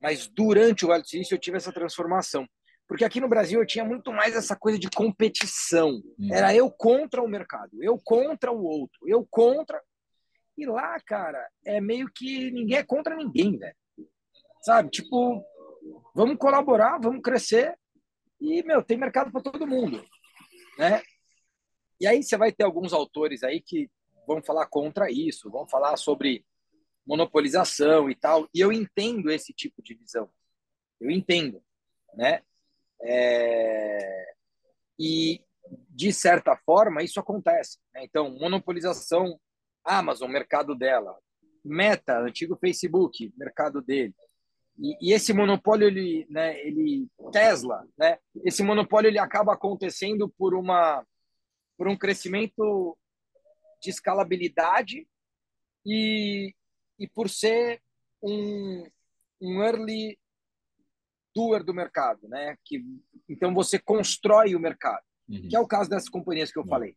Speaker 2: Mas durante o Vale do Silício eu tive essa transformação. Porque aqui no Brasil eu tinha muito mais essa coisa de competição. Uhum. Era eu contra o mercado, eu contra o outro, eu contra. E lá, cara, é meio que ninguém é contra ninguém, velho. Sabe? Tipo, vamos colaborar, vamos crescer. E, meu, tem mercado para todo mundo, né? E aí você vai ter alguns autores aí que vão falar contra isso, vão falar sobre monopolização e tal. E eu entendo esse tipo de visão. Eu entendo, né? É... E, de certa forma, isso acontece. Né? Então, monopolização, Amazon, mercado dela. Meta, antigo Facebook, mercado dele. E, e, esse monopólio, ele, né, ele Tesla, né, esse monopólio ele acaba acontecendo por uma por um crescimento de escalabilidade e, e por ser um, um early doer do mercado, né? Que então você constrói o mercado, uhum. que é o caso dessas companhias que eu uhum. falei.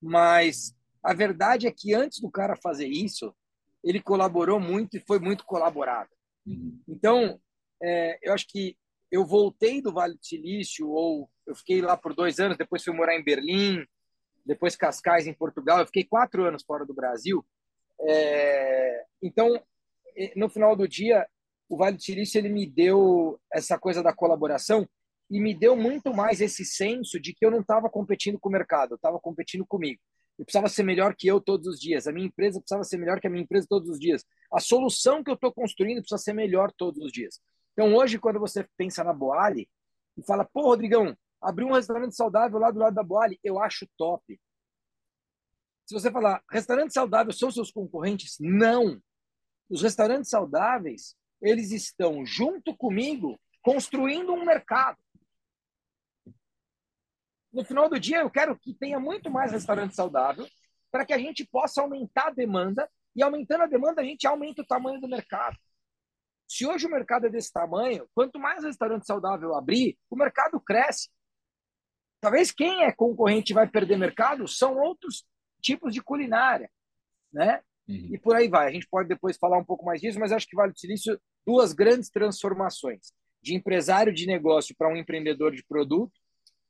Speaker 2: Mas a verdade é que antes do cara fazer isso, ele colaborou muito e foi muito colaborado. Uhum. Então, é, eu acho que eu voltei do Vale do Silício ou eu fiquei lá por dois anos, depois fui morar em Berlim, depois Cascais em Portugal. Eu fiquei quatro anos fora do Brasil. É, então, no final do dia, o Vale do ele me deu essa coisa da colaboração e me deu muito mais esse senso de que eu não estava competindo com o mercado, eu estava competindo comigo. Eu precisava ser melhor que eu todos os dias. A minha empresa precisava ser melhor que a minha empresa todos os dias. A solução que eu estou construindo precisa ser melhor todos os dias. Então, hoje, quando você pensa na Boali e fala, pô, Rodrigão, abri um restaurante saudável lá do lado da Boali, eu acho top. Se você falar, restaurante saudável são seus concorrentes? Não. Os restaurantes saudáveis eles estão junto comigo construindo um mercado. No final do dia, eu quero que tenha muito mais restaurante saudável para que a gente possa aumentar a demanda e aumentando a demanda a gente aumenta o tamanho do mercado. Se hoje o mercado é desse tamanho, quanto mais restaurante saudável abrir, o mercado cresce. Talvez quem é concorrente vai perder mercado são outros tipos de culinária, né? Uhum. E por aí vai. A gente pode depois falar um pouco mais disso, mas acho que Vale do Silício, duas grandes transformações. De empresário de negócio para um empreendedor de produto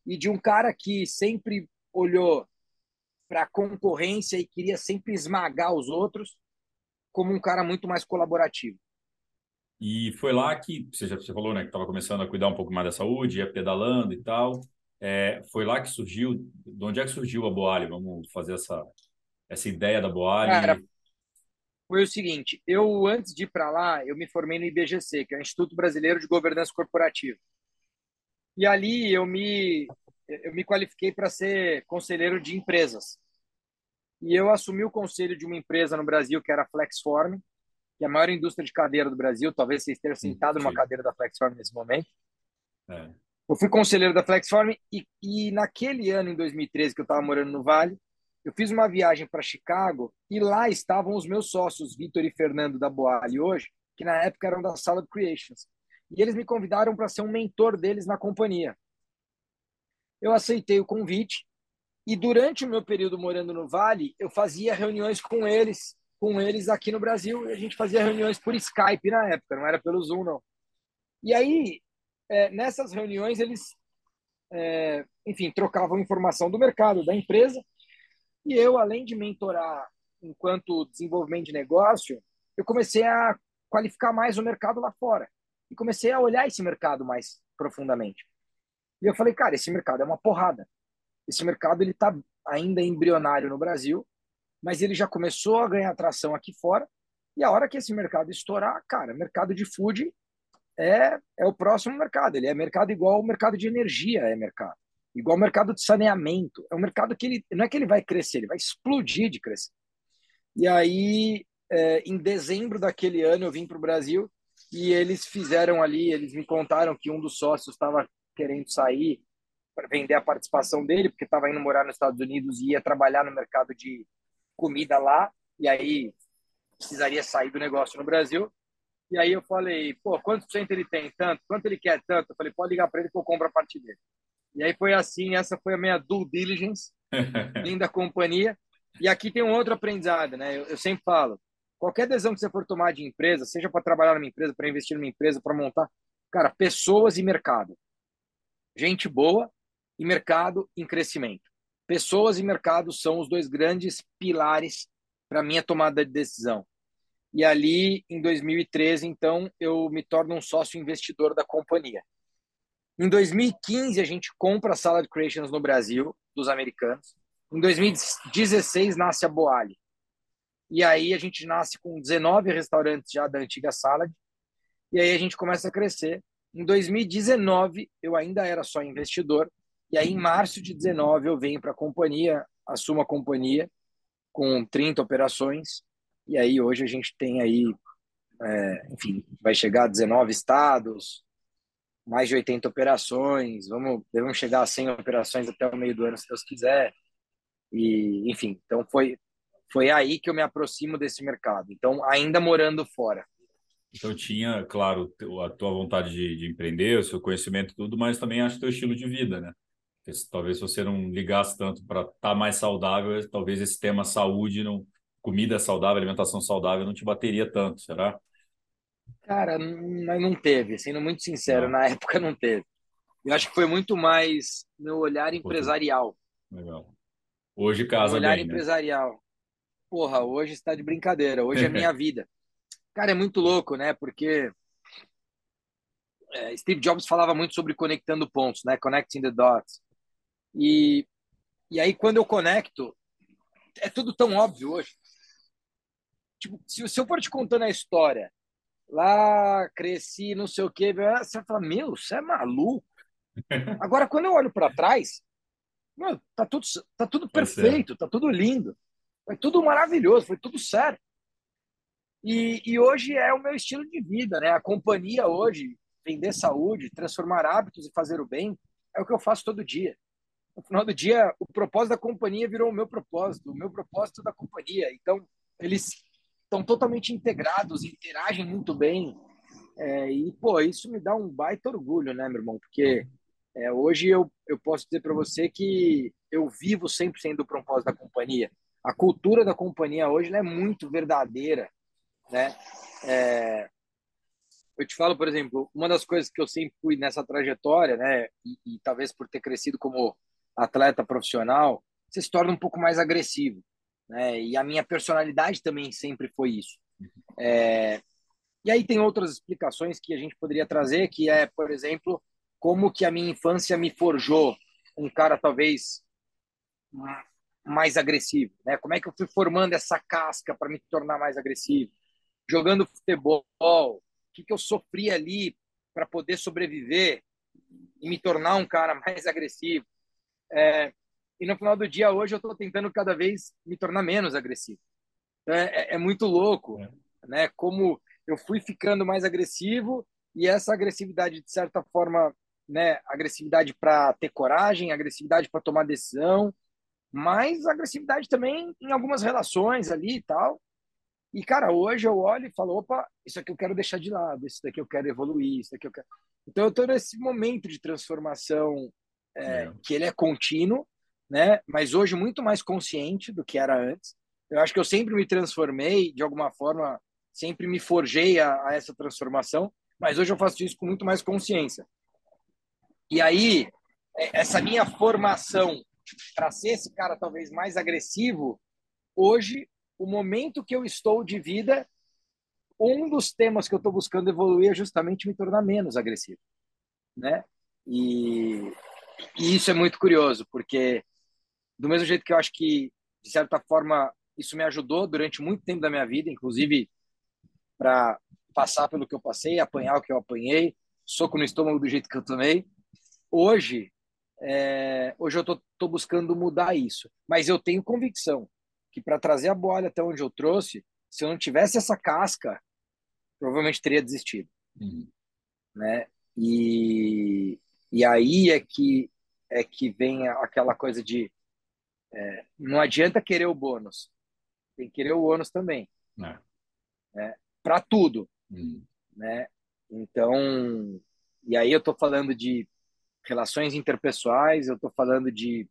Speaker 2: e de um cara que sempre olhou para a concorrência e queria sempre esmagar os outros como um cara muito mais colaborativo.
Speaker 1: E foi lá que você já você falou, né, que estava começando a cuidar um pouco mais da saúde, ia pedalando e tal. É, foi lá que surgiu, de onde é que surgiu a Boali? Vamos fazer essa essa ideia da Boali. Cara,
Speaker 2: foi o seguinte: eu, antes de ir para lá, eu me formei no IBGC, que é o Instituto Brasileiro de Governança Corporativa. E ali eu me, eu me qualifiquei para ser conselheiro de empresas. E eu assumi o conselho de uma empresa no Brasil, que era a Flexform, que é a maior indústria de cadeira do Brasil. Talvez você esteja sentado numa cadeira da Flexform nesse momento. É. Eu fui conselheiro da Flexform e, e naquele ano, em 2013, que eu estava morando no Vale, eu fiz uma viagem para Chicago e lá estavam os meus sócios, Vitor e Fernando da Boali hoje, que na época eram da Salad Creations. E eles me convidaram para ser um mentor deles na companhia. Eu aceitei o convite e durante o meu período morando no Vale, eu fazia reuniões com eles, com eles aqui no Brasil, e a gente fazia reuniões por Skype na época, não era pelo Zoom não. E aí, é, nessas reuniões eles, é, enfim, trocavam informação do mercado, da empresa, e eu, além de mentorar enquanto desenvolvimento de negócio, eu comecei a qualificar mais o mercado lá fora. E comecei a olhar esse mercado mais profundamente. E eu falei, cara, esse mercado é uma porrada. Esse mercado ele está ainda embrionário no Brasil, mas ele já começou a ganhar atração aqui fora. E a hora que esse mercado estourar, cara, mercado de food é, é o próximo mercado. Ele é mercado igual o mercado de energia é mercado igual o mercado de saneamento. É um mercado que ele não é que ele vai crescer, ele vai explodir de crescer. E aí, é, em dezembro daquele ano, eu vim para o Brasil e eles fizeram ali, eles me contaram que um dos sócios estava querendo sair vender a participação dele, porque estava indo morar nos Estados Unidos e ia trabalhar no mercado de comida lá, e aí precisaria sair do negócio no Brasil. E aí eu falei, pô, quantos por cento ele tem? Tanto. Quanto ele quer? Tanto. Eu falei, pode ligar para ele que eu compro a parte dele. E aí foi assim, essa foi a minha due diligence, vindo da companhia. E aqui tem um outro aprendizado, né? Eu, eu sempre falo, qualquer decisão que você for tomar de empresa, seja para trabalhar numa empresa, para investir numa empresa, para montar, cara, pessoas e mercado. Gente boa e mercado em crescimento. Pessoas e mercado são os dois grandes pilares para minha tomada de decisão. E ali, em 2013, então, eu me torno um sócio investidor da companhia. Em 2015, a gente compra a sala de creations no Brasil, dos americanos. Em 2016, nasce a Boali. E aí a gente nasce com 19 restaurantes já da antiga Salad. E aí a gente começa a crescer. Em 2019, eu ainda era só investidor. E aí, em março de 19, eu venho para a companhia, assumo a companhia com 30 operações. E aí, hoje, a gente tem aí, é, enfim, vai chegar a 19 estados, mais de 80 operações. Vamos, devemos chegar a 100 operações até o meio do ano, se Deus quiser. E, enfim, então foi, foi aí que eu me aproximo desse mercado. Então, ainda morando fora.
Speaker 1: Então tinha, claro, a tua vontade de, de empreender, o seu conhecimento tudo, mas também acho teu estilo de vida, né? Talvez você não ligasse tanto para estar tá mais saudável, talvez esse tema saúde, não, comida saudável, alimentação saudável não te bateria tanto, será?
Speaker 2: Cara, não, não teve, sendo muito sincero, não. na época não teve. Eu acho que foi muito mais meu olhar empresarial.
Speaker 1: Legal. Hoje casa
Speaker 2: meu olhar
Speaker 1: bem,
Speaker 2: né? empresarial. Né? Porra, hoje está de brincadeira, hoje é minha vida. Cara, é muito louco, né? Porque é, Steve Jobs falava muito sobre conectando pontos, né? Connecting the dots. E, e aí, quando eu conecto, é tudo tão óbvio hoje. Tipo, se, se eu for te contando a história, lá cresci, não sei o quê, você vai falar, meu, você é maluco. Agora, quando eu olho para trás, meu, tá tudo, tá tudo perfeito, tá tudo lindo, foi tudo maravilhoso, foi tudo certo. E, e hoje é o meu estilo de vida, né? A companhia hoje, vender saúde, transformar hábitos e fazer o bem, é o que eu faço todo dia. No final do dia, o propósito da companhia virou o meu propósito, o meu propósito da companhia. Então, eles estão totalmente integrados, interagem muito bem. É, e, pô, isso me dá um baita orgulho, né, meu irmão? Porque é, hoje eu, eu posso dizer para você que eu vivo 100% do propósito da companhia. A cultura da companhia hoje é muito verdadeira né? É, eu te falo, por exemplo, uma das coisas que eu sempre fui nessa trajetória, né, e, e, talvez por ter crescido como atleta profissional, você se torna um pouco mais agressivo, né? E a minha personalidade também sempre foi isso. É, e aí tem outras explicações que a gente poderia trazer, que é, por exemplo, como que a minha infância me forjou um cara talvez mais agressivo, né? Como é que eu fui formando essa casca para me tornar mais agressivo? jogando futebol, o que, que eu sofri ali para poder sobreviver e me tornar um cara mais agressivo. É, e no final do dia, hoje, eu estou tentando cada vez me tornar menos agressivo. Então, é, é, é muito louco, é. né? Como eu fui ficando mais agressivo e essa agressividade, de certa forma, né? Agressividade para ter coragem, agressividade para tomar decisão, mas agressividade também em algumas relações ali e tal. E, cara, hoje eu olho e falo, opa, isso aqui eu quero deixar de lado, isso daqui eu quero evoluir, isso daqui eu quero... Então, eu estou nesse momento de transformação é, é. que ele é contínuo, né? Mas hoje muito mais consciente do que era antes. Eu acho que eu sempre me transformei, de alguma forma, sempre me forjei a, a essa transformação, mas hoje eu faço isso com muito mais consciência. E aí, é, essa minha formação para ser esse cara talvez mais agressivo, hoje o momento que eu estou de vida, um dos temas que eu estou buscando evoluir é justamente me tornar menos agressivo, né? E, e, isso é muito curioso, porque do mesmo jeito que eu acho que, de certa forma, isso me ajudou durante muito tempo da minha vida, inclusive para passar pelo que eu passei, apanhar o que eu apanhei, soco no estômago do jeito que eu tomei. Hoje, é, hoje eu estou buscando mudar isso, mas eu tenho convicção que para trazer a bola até onde eu trouxe, se eu não tivesse essa casca, provavelmente teria desistido. Uhum. Né? E, e aí é que é que vem aquela coisa de é, não adianta querer o bônus, tem que querer o ônus também. É. Né? Para tudo. Hum. Né? Então, e aí eu estou falando de relações interpessoais, eu estou falando de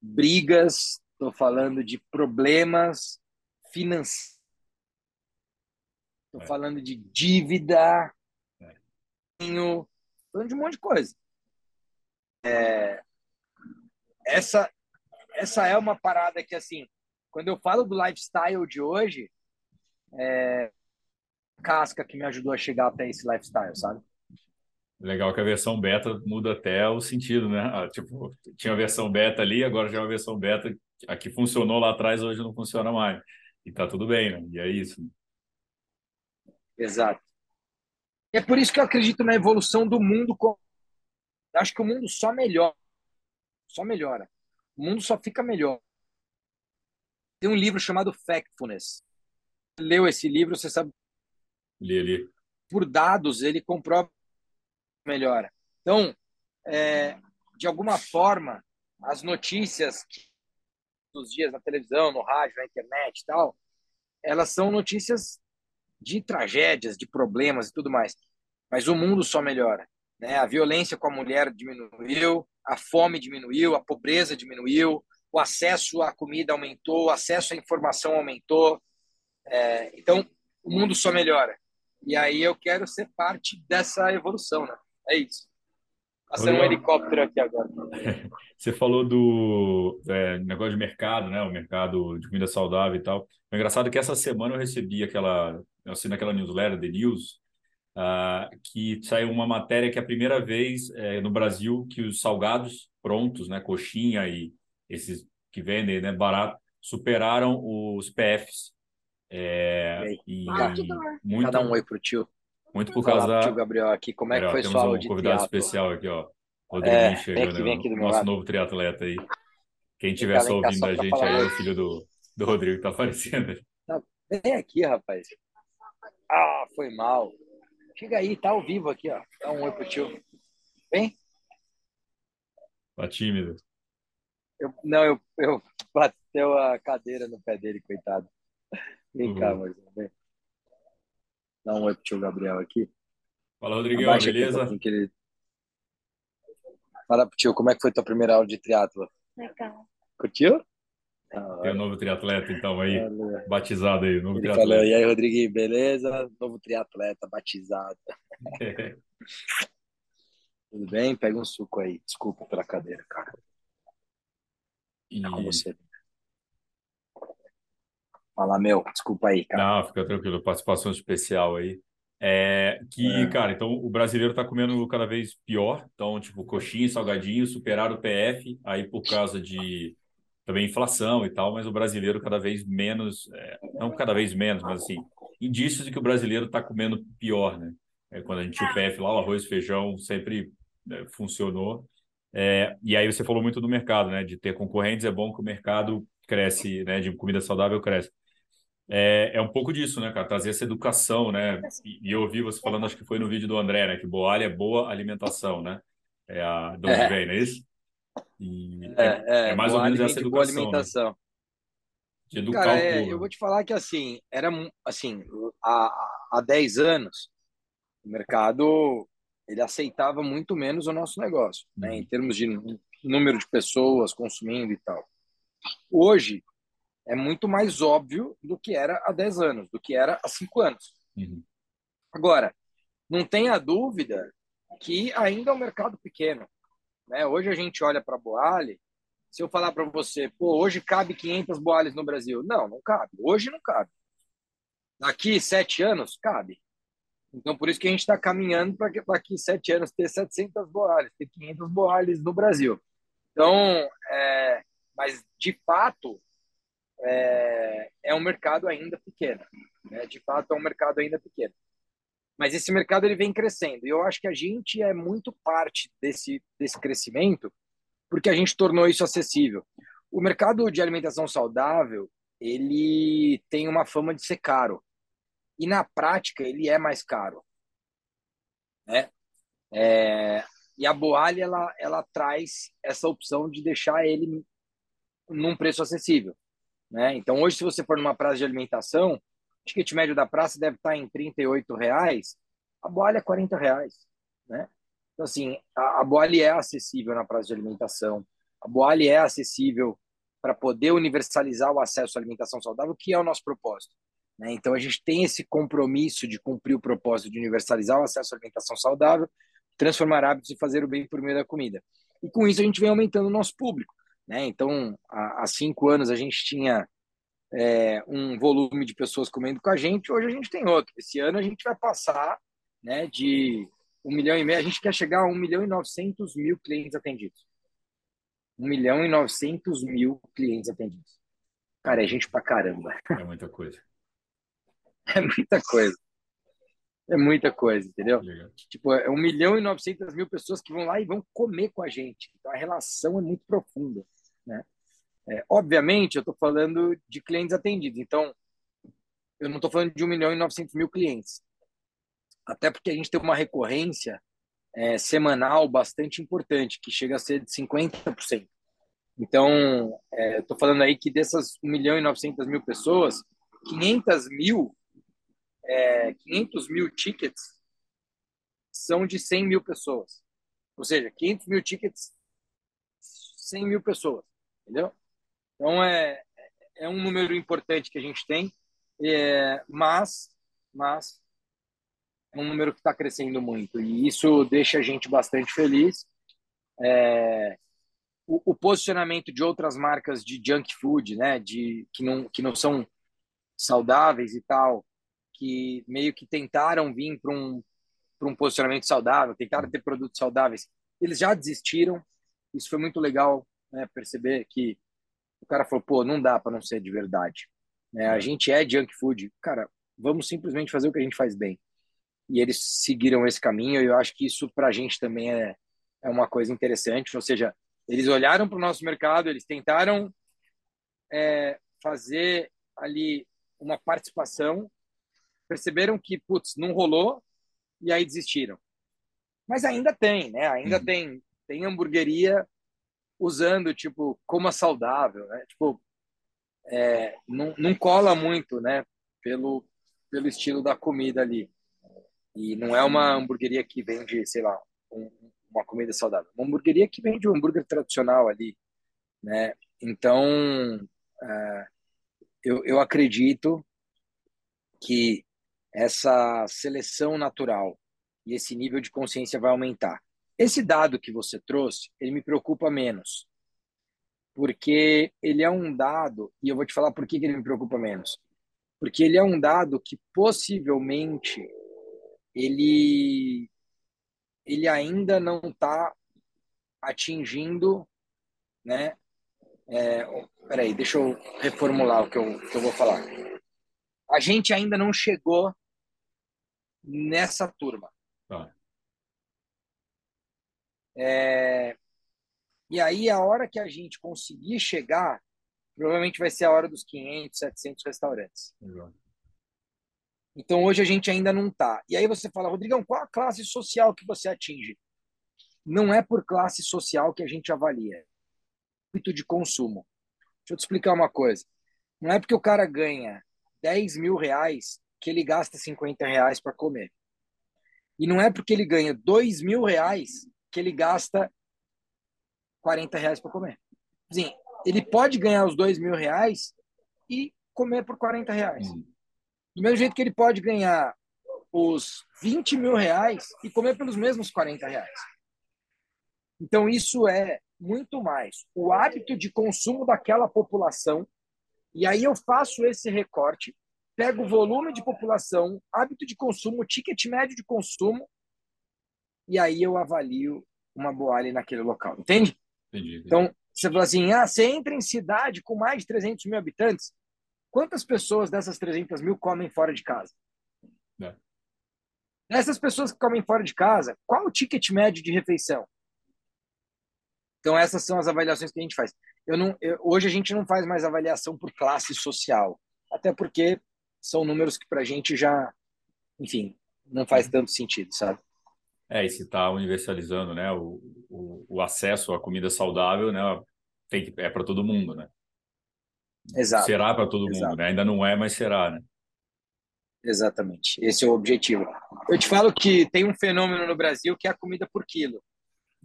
Speaker 2: brigas, estou falando de problemas financeiros, estou é. falando de dívida, é. falando de um monte de coisa. É, essa, essa é uma parada que, assim, quando eu falo do lifestyle de hoje, é casca que me ajudou a chegar até esse lifestyle, sabe?
Speaker 1: Legal que a versão beta muda até o sentido, né? Ah, tipo, tinha a versão beta ali, agora já é uma versão beta. A que funcionou lá atrás, hoje não funciona mais. E tá tudo bem, né? E é isso.
Speaker 2: Exato. É por isso que eu acredito na evolução do mundo. Acho que o mundo só melhora. Só melhora. O mundo só fica melhor. Tem um livro chamado Factfulness. Leu esse livro, você sabe?
Speaker 1: Li, li.
Speaker 2: Por dados, ele comprova melhora. Então, é, de alguma forma, as notícias dos dias na televisão, no rádio, na internet e tal, elas são notícias de tragédias, de problemas e tudo mais. Mas o mundo só melhora. Né? A violência com a mulher diminuiu, a fome diminuiu, a pobreza diminuiu, o acesso à comida aumentou, o acesso à informação aumentou. É, então, o mundo só melhora. E aí eu quero ser parte dessa evolução, né? É isso. Passando um helicóptero aqui agora.
Speaker 1: Você falou do é, negócio de mercado, né? O mercado de comida saudável e tal. O engraçado é que essa semana eu recebi aquela, eu assinei aquela newsletter, The News, uh, que saiu uma matéria que é a primeira vez é, no Brasil que os salgados prontos, né? Coxinha e esses que vendem, né? Barato, superaram os PFs. É,
Speaker 2: e, e muito, Cada um oi pro tio.
Speaker 1: Muito por causa da. Tio
Speaker 2: Gabriel aqui, como é que foi
Speaker 1: sua
Speaker 2: aula um de
Speaker 1: convidado triatlo? especial aqui, ó. Rodriguinho é, chegando, aqui, vem aqui do nosso lado. novo triatleta aí. Quem estiver só ouvindo a gente aí é o filho do, do Rodrigo que tá aparecendo.
Speaker 2: vem aqui, rapaz. Ah, foi mal. Chega aí, tá ao vivo aqui, ó. Dá um oi pro tio. Vem.
Speaker 1: Tá tímido.
Speaker 2: Eu, não, eu, eu bateu a cadeira no pé dele, coitado. Vem uhum. cá, mas vem. Dá um oi pro tio Gabriel aqui.
Speaker 1: Fala, Rodriguinho, Abaixa beleza?
Speaker 2: Aqui, ele... Fala pro tio, como é que foi tua primeira aula de triatlo?
Speaker 3: Legal.
Speaker 2: Curtiu?
Speaker 1: Ah, Tem um novo triatleta, então, aí, Valeu. batizado aí, novo
Speaker 2: ele
Speaker 1: triatleta.
Speaker 2: Falou, e aí, Rodriguinho, beleza? Novo triatleta, batizado. Tudo bem? Pega um suco aí. Desculpa pela cadeira, cara. E... Tá com você. Fala, meu, desculpa aí, cara.
Speaker 1: Não, fica tranquilo, participação especial aí. É, que, é. cara, então o brasileiro está comendo cada vez pior. Então, tipo, coxinha, salgadinho, superaram o PF, aí por causa de também inflação e tal, mas o brasileiro cada vez menos, é, não cada vez menos, mas assim, indícios de que o brasileiro está comendo pior, né? É, quando a gente tinha o PF lá, o arroz, feijão sempre né, funcionou. É, e aí você falou muito do mercado, né? De ter concorrentes, é bom que o mercado cresce, né? De comida saudável cresce é, é um pouco disso, né, cara? Trazer essa educação, né? E, e eu ouvi você falando, acho que foi no vídeo do André, né? Que Boalha é boa alimentação, né? É a de onde é. vem, não é isso?
Speaker 2: E é, é, é mais ou menos essa educação. Né? alimentação. Né?
Speaker 1: De educar cara,
Speaker 2: é, eu vou te falar que assim, era assim, há, há 10 anos, o mercado ele aceitava muito menos o nosso negócio, né? Uhum. Em termos de número de pessoas consumindo e tal. Hoje, é muito mais óbvio do que era há 10 anos, do que era há 5 anos. Uhum. Agora, não tenha dúvida que ainda é um mercado pequeno. Né? Hoje a gente olha para a Boale, se eu falar para você, pô, hoje cabe 500 Boales no Brasil. Não, não cabe. Hoje não cabe. Daqui sete anos, cabe. Então, por isso que a gente está caminhando para daqui sete anos ter 700 Boales, ter 500 Boales no Brasil. Então, é, mas de fato, é, é um mercado ainda pequeno. Né? De fato, é um mercado ainda pequeno. Mas esse mercado ele vem crescendo. E eu acho que a gente é muito parte desse, desse crescimento porque a gente tornou isso acessível. O mercado de alimentação saudável ele tem uma fama de ser caro. E na prática ele é mais caro. Né? É, E a Boalha, ela, ela traz essa opção de deixar ele num preço acessível. Né? Então, hoje, se você for numa praça de alimentação, o ticket médio da praça deve estar em R$ reais, a Boalha é R$ reais. Né? Então, assim, a, a Boalha é acessível na praça de alimentação, a Boalha é acessível para poder universalizar o acesso à alimentação saudável, que é o nosso propósito. Né? Então, a gente tem esse compromisso de cumprir o propósito de universalizar o acesso à alimentação saudável, transformar hábitos e fazer o bem por meio da comida. E com isso, a gente vem aumentando o nosso público. Né? Então, há, há cinco anos, a gente tinha é, um volume de pessoas comendo com a gente, hoje a gente tem outro. Esse ano, a gente vai passar né, de um milhão e meio, a gente quer chegar a um milhão e novecentos mil clientes atendidos. Um milhão e novecentos mil clientes atendidos. Cara, é gente pra caramba.
Speaker 1: É muita coisa.
Speaker 2: É muita coisa. É muita coisa, entendeu? Legal. Tipo, é um milhão e novecentas mil pessoas que vão lá e vão comer com a gente. Então, a relação é muito profunda, né? É, obviamente, eu estou falando de clientes atendidos. Então, eu não estou falando de um milhão e novecentos mil clientes. Até porque a gente tem uma recorrência é, semanal bastante importante, que chega a ser de 50%. Então, estou é, falando aí que dessas 1 milhão e 900 mil pessoas, 500 mil é, 500 mil tickets são de 100 mil pessoas. Ou seja, 500 mil tickets, 100 mil pessoas, entendeu? Então, é, é um número importante que a gente tem, é, mas, mas é um número que está crescendo muito e isso deixa a gente bastante feliz. É, o, o, posicionamento de outras marcas de junk food, né, de que não que não são saudáveis e tal, que meio que tentaram vir para um, para um posicionamento saudável, tentaram ter produtos saudáveis, eles já desistiram. Isso foi muito legal né, perceber que o cara falou: pô, não dá para não ser de verdade. Né? A gente é junk food. Cara, vamos simplesmente fazer o que a gente faz bem. E eles seguiram esse caminho, e eu acho que isso para a gente também é, é uma coisa interessante. Ou seja, eles olharam para o nosso mercado, eles tentaram é, fazer ali uma participação perceberam que, putz, não rolou e aí desistiram. Mas ainda tem, né? Ainda uhum. tem, tem hamburgueria usando, tipo, como a saudável, né? Tipo, é, não, não cola muito, né? Pelo, pelo estilo da comida ali. E não é uma hamburgueria que vende, sei lá, um, uma comida saudável. Uma hamburgueria que vende um hambúrguer tradicional ali, né? Então, é, eu, eu acredito que essa seleção natural e esse nível de consciência vai aumentar. Esse dado que você trouxe, ele me preocupa menos, porque ele é um dado, e eu vou te falar por que, ele me preocupa menos. Porque ele é um dado que possivelmente ele, ele ainda não está atingindo, né? É, peraí, deixa eu reformular o que eu, que eu vou falar. A gente ainda não chegou nessa turma. Tá. É... E aí, a hora que a gente conseguir chegar, provavelmente vai ser a hora dos 500, 700 restaurantes. Exato. Então, hoje a gente ainda não está. E aí você fala, Rodrigão, qual a classe social que você atinge? Não é por classe social que a gente avalia. Muito de consumo. Deixa eu te explicar uma coisa. Não é porque o cara ganha 10 mil reais que ele gasta 50 reais para comer. E não é porque ele ganha 2 mil reais que ele gasta 40 reais para comer. Assim, ele pode ganhar os 2 mil reais e comer por 40 reais. Uhum. Do mesmo jeito que ele pode ganhar os 20 mil reais e comer pelos mesmos 40 reais. Então, isso é muito mais o hábito de consumo daquela população. E aí eu faço esse recorte pego o volume de população, hábito de consumo, ticket médio de consumo, e aí eu avalio uma boalha naquele local. Entende? Entendi, entendi. Então, você fala assim, ah, você entra em cidade com mais de 300 mil habitantes, quantas pessoas dessas 300 mil comem fora de casa? É. Essas pessoas que comem fora de casa, qual o ticket médio de refeição? Então, essas são as avaliações que a gente faz. Eu não, eu, hoje a gente não faz mais avaliação por classe social, até porque são números que para a gente já, enfim, não faz tanto sentido, sabe?
Speaker 1: É, e se está universalizando, né, o, o, o, acesso à comida saudável, né, tem que, é para todo mundo, né?
Speaker 2: Exato.
Speaker 1: Será para todo Exato. mundo, né? Ainda não é, mas será, né?
Speaker 2: Exatamente. Esse é o objetivo. Eu te falo que tem um fenômeno no Brasil que é a comida por quilo.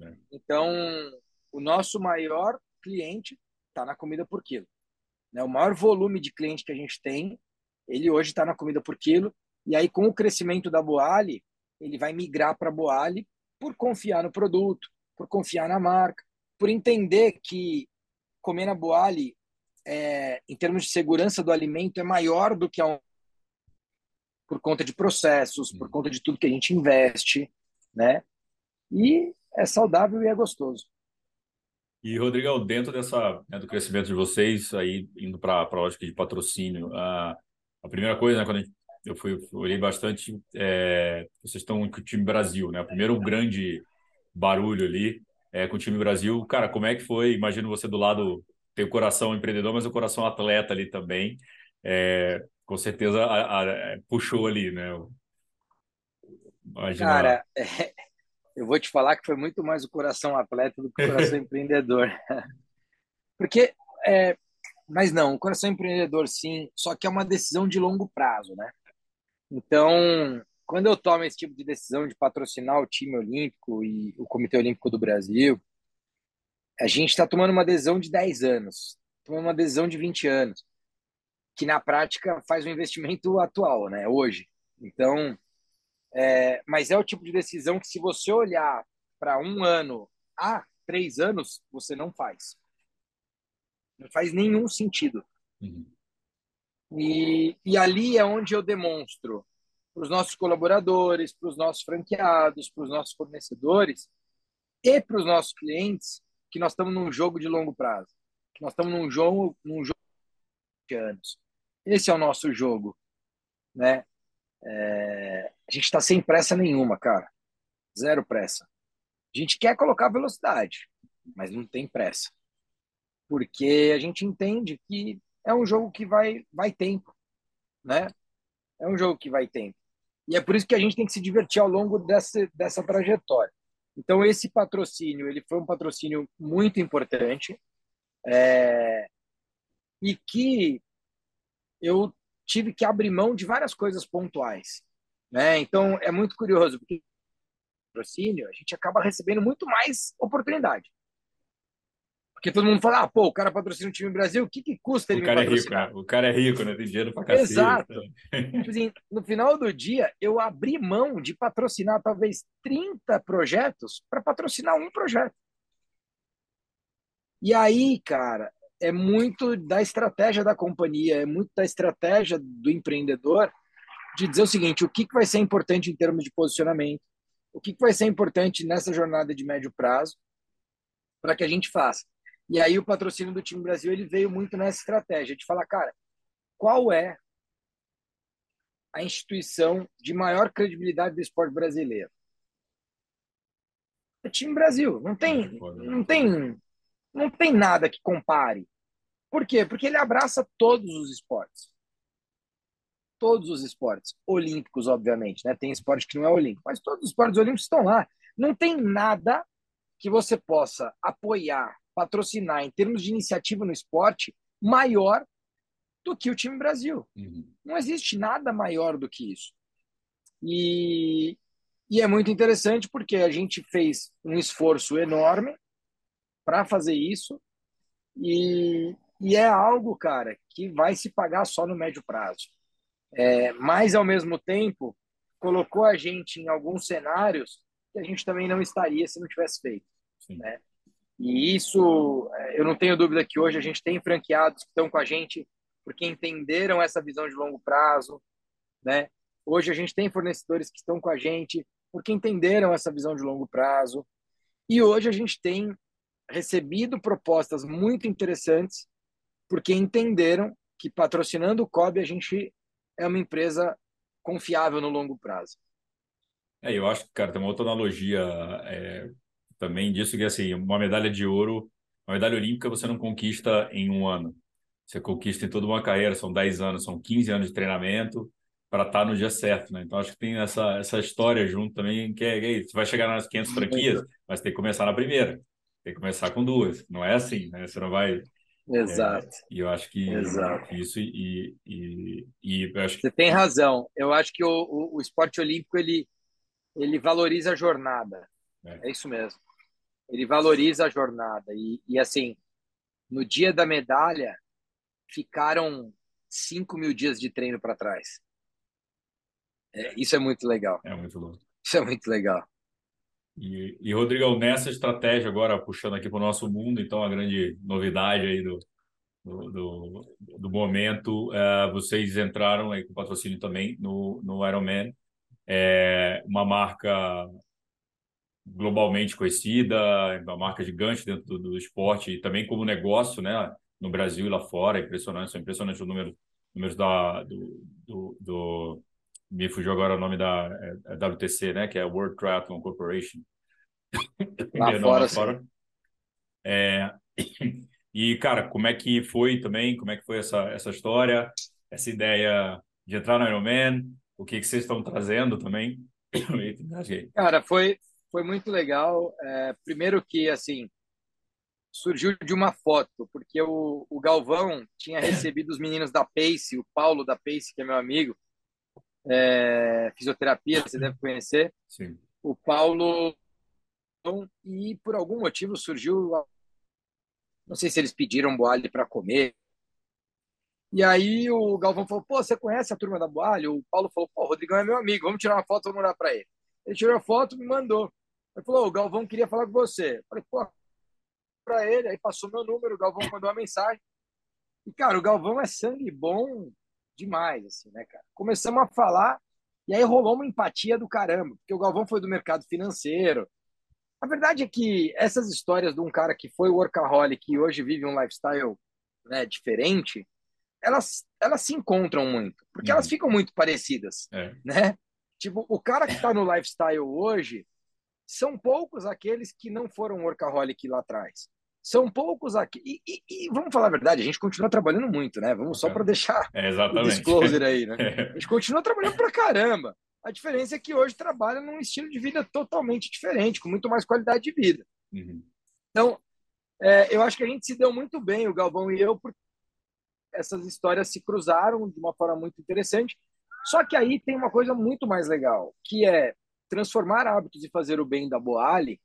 Speaker 2: É. Então, o nosso maior cliente está na comida por quilo. Né? O maior volume de cliente que a gente tem, ele hoje está na comida por quilo. E aí, com o crescimento da Boali, ele vai migrar para a Boali por confiar no produto, por confiar na marca, por entender que comer na Boali, é, em termos de segurança do alimento, é maior do que a um... por conta de processos, por conta de tudo que a gente investe, né? E é saudável e é gostoso.
Speaker 1: E, Rodrigão, dentro dessa, né, do crescimento de vocês, aí indo para a lógica de patrocínio, a, a primeira coisa, né, quando gente, eu fui, olhei bastante, é, vocês estão com o time Brasil, né? O primeiro grande barulho ali é com o time Brasil. Cara, como é que foi? Imagino você do lado, tem o coração empreendedor, mas o coração atleta ali também. É, com certeza a, a, puxou ali, né?
Speaker 2: Imagina... Cara, é eu vou te falar que foi muito mais o coração atleta do que o coração empreendedor. Porque, é, mas não, o coração empreendedor sim, só que é uma decisão de longo prazo, né? Então, quando eu tomo esse tipo de decisão de patrocinar o time olímpico e o Comitê Olímpico do Brasil, a gente está tomando uma decisão de 10 anos, tomando uma decisão de 20 anos, que na prática faz um investimento atual, né? Hoje. Então, é, mas é o tipo de decisão que, se você olhar para um ano a três anos, você não faz. Não faz nenhum sentido. Uhum. E, e ali é onde eu demonstro para os nossos colaboradores, para os nossos franqueados, para os nossos fornecedores e para os nossos clientes que nós estamos num jogo de longo prazo, que nós estamos num jogo, num jogo de anos. Esse é o nosso jogo, né? É, a gente está sem pressa nenhuma, cara. Zero pressa. A gente quer colocar velocidade, mas não tem pressa. Porque a gente entende que é um jogo que vai, vai tempo, né? É um jogo que vai tempo. E é por isso que a gente tem que se divertir ao longo dessa, dessa trajetória. Então, esse patrocínio, ele foi um patrocínio muito importante é, e que eu tive que abrir mão de várias coisas pontuais. Né? Então, é muito curioso, porque patrocínio, a gente acaba recebendo muito mais oportunidade. Porque todo mundo fala, ah, pô, o cara patrocina o time Brasil, o que, que custa ele
Speaker 1: o cara
Speaker 2: patrocinar?
Speaker 1: É rico? O cara é rico, né? Tem dinheiro pra cacete.
Speaker 2: Exato. tipo assim, no final do dia, eu abri mão de patrocinar talvez 30 projetos para patrocinar um projeto. E aí, cara, é muito da estratégia da companhia, é muito da estratégia do empreendedor de dizer o seguinte: o que, que vai ser importante em termos de posicionamento, o que, que vai ser importante nessa jornada de médio prazo para que a gente faça. E aí o patrocínio do time Brasil ele veio muito nessa estratégia de falar, cara, qual é a instituição de maior credibilidade do esporte brasileiro? O time Brasil. Não tem, não tem não tem nada que compare. Por quê? Porque ele abraça todos os esportes. Todos os esportes. Olímpicos, obviamente, né? Tem esporte que não é olímpico, mas todos os esportes olímpicos estão lá. Não tem nada que você possa apoiar, patrocinar em termos de iniciativa no esporte maior do que o time Brasil. Uhum. Não existe nada maior do que isso. E, e é muito interessante porque a gente fez um esforço enorme para fazer isso e, e é algo, cara, que vai se pagar só no médio prazo. É, mas, ao mesmo tempo, colocou a gente em alguns cenários que a gente também não estaria se não tivesse feito. Né? E isso, é, eu não tenho dúvida que hoje a gente tem franqueados que estão com a gente porque entenderam essa visão de longo prazo. Né? Hoje a gente tem fornecedores que estão com a gente porque entenderam essa visão de longo prazo. E hoje a gente tem recebido propostas muito interessantes, porque entenderam que patrocinando o COB a gente é uma empresa confiável no longo prazo.
Speaker 1: É, eu acho que, cara, tem uma outra analogia é, também disso, que assim, uma medalha de ouro, uma medalha olímpica você não conquista em um ano. Você conquista em toda uma carreira, são 10 anos, são 15 anos de treinamento, para estar tá no dia certo, né? Então acho que tem essa, essa história junto também, que é, é você vai chegar nas 500 franquias, mas tem que começar na primeira, tem que começar com duas, não é assim, né? Você não vai...
Speaker 2: Exato. É,
Speaker 1: e eu acho que Exato. isso e, e, e acho que...
Speaker 2: Você tem razão, eu acho que o, o, o esporte olímpico, ele, ele valoriza a jornada, é. é isso mesmo, ele valoriza a jornada e, e assim, no dia da medalha, ficaram 5 mil dias de treino para trás. É, isso é muito legal.
Speaker 1: É muito louco.
Speaker 2: Isso é muito legal.
Speaker 1: E, e Rodrigão, nessa estratégia agora, puxando aqui para o nosso mundo, então a grande novidade aí do, do, do, do momento, é, vocês entraram aí com patrocínio também no, no Ironman, é uma marca globalmente conhecida, uma marca gigante dentro do, do esporte e também como negócio, né? No Brasil e lá fora, é impressionante, são impressionantes os números, números da, do, do, do me fugiu agora o nome da é, é WTC, né? Que é World Triathlon Corporation.
Speaker 2: Lá fora, lá fora.
Speaker 1: É, e, cara, como é que foi também? Como é que foi essa, essa história? Essa ideia de entrar no Ironman? O que, que vocês estão trazendo também?
Speaker 2: Cara, foi, foi muito legal. É, primeiro que, assim, surgiu de uma foto, porque o, o Galvão tinha recebido os meninos da Pace, o Paulo da Pace, que é meu amigo, é, fisioterapia, você deve conhecer.
Speaker 1: Sim.
Speaker 2: O Paulo e por algum motivo surgiu, não sei se eles pediram Boalho para comer. E aí o Galvão falou: "Pô, você conhece a turma da Boalho?" O Paulo falou: "Pô, o Rodrigão é meu amigo, vamos tirar uma foto, vamos mandar para ele." Ele tirou a foto, me mandou. Ele falou: "O Galvão queria falar com você." Eu falei: "Pô, para ele." Aí passou meu número, o Galvão mandou uma mensagem. E cara, o Galvão é sangue bom demais, assim, né, cara? Começamos a falar e aí rolou uma empatia do caramba, porque o Galvão foi do mercado financeiro. A verdade é que essas histórias de um cara que foi workaholic e hoje vive um lifestyle né, diferente, elas, elas se encontram muito, porque uhum. elas ficam muito parecidas,
Speaker 1: é.
Speaker 2: né? Tipo, o cara que está no lifestyle hoje, são poucos aqueles que não foram workaholic lá atrás. São poucos aqui. E, e, e, vamos falar a verdade, a gente continua trabalhando muito, né? Vamos só para deixar
Speaker 1: é, o
Speaker 2: disclosure aí, né? A gente continua trabalhando para caramba. A diferença é que hoje trabalha num estilo de vida totalmente diferente, com muito mais qualidade de vida.
Speaker 1: Uhum.
Speaker 2: Então, é, eu acho que a gente se deu muito bem, o Galvão e eu, porque essas histórias se cruzaram de uma forma muito interessante. Só que aí tem uma coisa muito mais legal, que é transformar hábitos e fazer o bem da Boali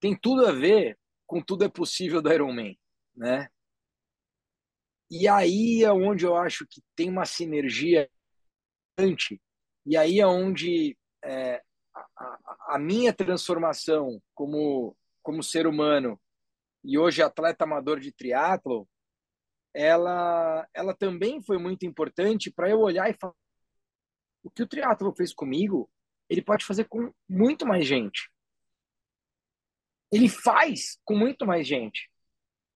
Speaker 2: tem tudo a ver com tudo é possível do Iron Man, né? E aí é onde eu acho que tem uma sinergia e aí é onde é, a, a, minha transformação como como ser humano e hoje atleta amador de triatlo, ela ela também foi muito importante para eu olhar e falar o que o triatlo fez comigo, ele pode fazer com muito mais gente ele faz com muito mais gente.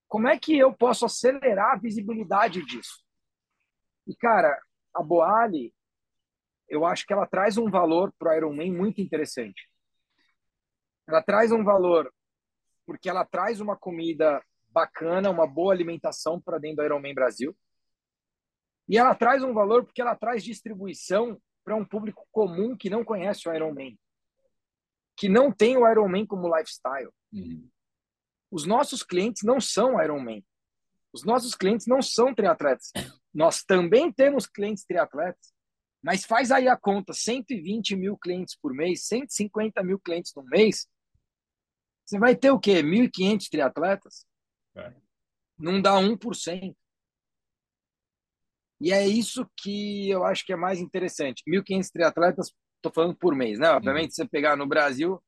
Speaker 2: Como é que eu posso acelerar a visibilidade disso? E, cara, a Boali, eu acho que ela traz um valor para o Ironman muito interessante. Ela traz um valor porque ela traz uma comida bacana, uma boa alimentação para dentro do Ironman Brasil. E ela traz um valor porque ela traz distribuição para um público comum que não conhece o Ironman, que não tem o Ironman como lifestyle.
Speaker 1: Uhum.
Speaker 2: Os nossos clientes não são Ironman. Os nossos clientes não são triatletas. Nós também temos clientes triatletas, mas faz aí a conta: 120 mil clientes por mês, 150 mil clientes no mês. Você vai ter o quê? 1.500 triatletas?
Speaker 1: É.
Speaker 2: Não dá 1%. E é isso que eu acho que é mais interessante. 1.500 triatletas, estou falando por mês, né? Obviamente, uhum. se você pegar no Brasil,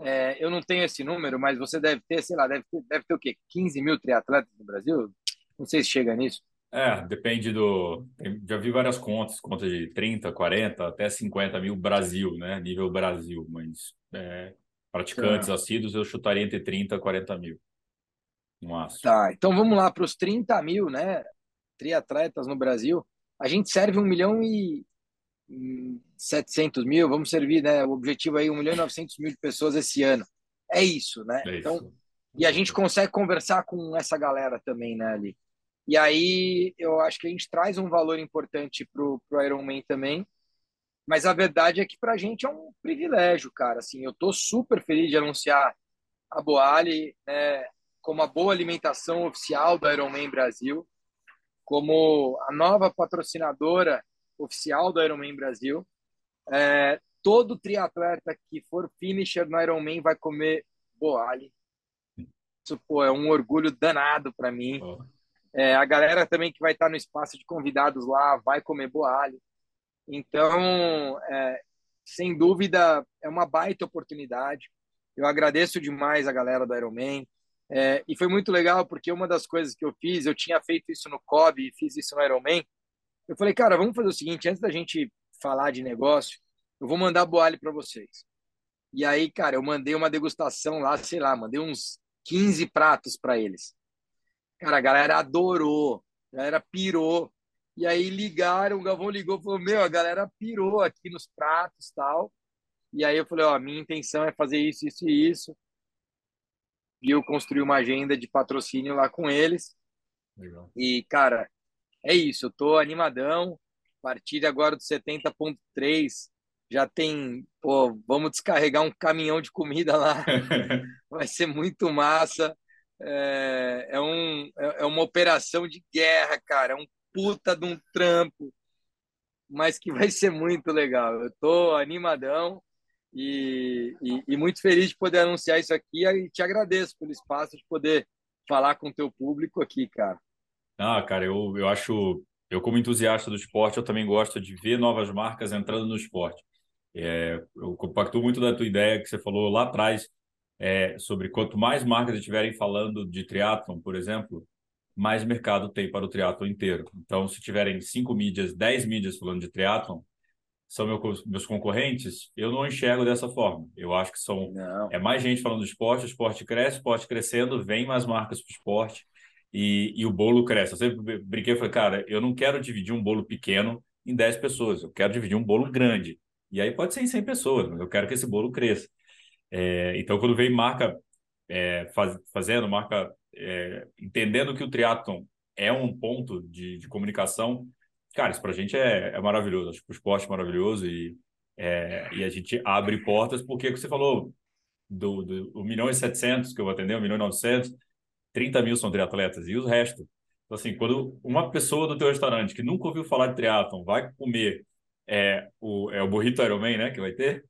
Speaker 2: é, eu não tenho esse número, mas você deve ter, sei lá, deve ter, deve ter o quê? 15 mil triatletas no Brasil? Não sei se chega nisso.
Speaker 1: É, depende do. Já vi várias contas, contas de 30, 40, até 50 mil Brasil, né? Nível Brasil, mas é, praticantes tá. assíduos eu chutaria entre 30 e 40 mil. No máximo.
Speaker 2: Tá, então vamos lá para os 30 mil, né? Triatletas no Brasil. A gente serve um milhão e 700 mil, vamos servir, né? O objetivo aí 1 milhão e 900 mil de pessoas esse ano. É isso, né?
Speaker 1: É
Speaker 2: então,
Speaker 1: isso.
Speaker 2: e a gente consegue conversar com essa galera também, né, ali. E aí eu acho que a gente traz um valor importante para o Ironman também. Mas a verdade é que para a gente é um privilégio, cara. Assim, eu estou super feliz de anunciar a Boali né, como a boa alimentação oficial do Ironman Brasil, como a nova patrocinadora oficial do Ironman Brasil. É, todo triatleta que for finisher no Ironman vai comer Boali. Isso pô, é um orgulho danado para mim. É, a galera também que vai estar no espaço de convidados lá vai comer Boali. Então, é, sem dúvida, é uma baita oportunidade. Eu agradeço demais a galera do Ironman. É, e foi muito legal porque uma das coisas que eu fiz, eu tinha feito isso no COB e fiz isso no Ironman. Eu falei, cara, vamos fazer o seguinte, antes da gente falar de negócio, eu vou mandar boale para vocês. E aí, cara, eu mandei uma degustação lá, sei lá, mandei uns 15 pratos para eles. Cara, a galera adorou, a galera pirou. E aí ligaram, o Galvão ligou falou: Meu, a galera pirou aqui nos pratos tal. E aí eu falei: Ó, minha intenção é fazer isso, isso e isso. E eu construí uma agenda de patrocínio lá com eles. Legal. E, cara, é isso. Eu tô animadão. A partir agora do 70.3, já tem. Pô, vamos descarregar um caminhão de comida lá. Vai ser muito massa. É, é, um, é, é uma operação de guerra, cara. É um puta de um trampo, mas que vai ser muito legal. Eu tô animadão e, e, e, muito feliz de poder anunciar isso aqui e te agradeço pelo espaço de poder falar com o teu público aqui, cara.
Speaker 1: Ah, cara, eu, eu acho, eu como entusiasta do esporte, eu também gosto de ver novas marcas entrando no esporte. É, eu compacto muito da tua ideia que você falou lá atrás é, sobre quanto mais marcas estiverem falando de triatlon, por exemplo, mais mercado tem para o triatlon inteiro. Então, se tiverem cinco mídias, dez mídias falando de triatlon, são meu, meus concorrentes, eu não enxergo dessa forma. Eu acho que são não. é mais gente falando do esporte, o esporte cresce, o esporte crescendo, vem mais marcas para o esporte e, e o bolo cresce. Eu sempre brinquei e falei, cara, eu não quero dividir um bolo pequeno em 10 pessoas, eu quero dividir um bolo grande. E aí pode ser em 100 pessoas, mas eu quero que esse bolo cresça. É, então, quando vem marca é, faz, fazendo, marca é, entendendo que o triatlon é um ponto de, de comunicação, cara, isso para a gente é, é, maravilhoso. Acho que o esporte é maravilhoso e, é, e a gente abre portas, porque você falou do, do 1 milhão e 700 que eu vou atender, 1 milhão e 900, 30 mil são triatletas e o resto. Então, assim, quando uma pessoa do teu restaurante que nunca ouviu falar de triatlon vai comer é, o, é o burrito Ironman, né, que vai ter?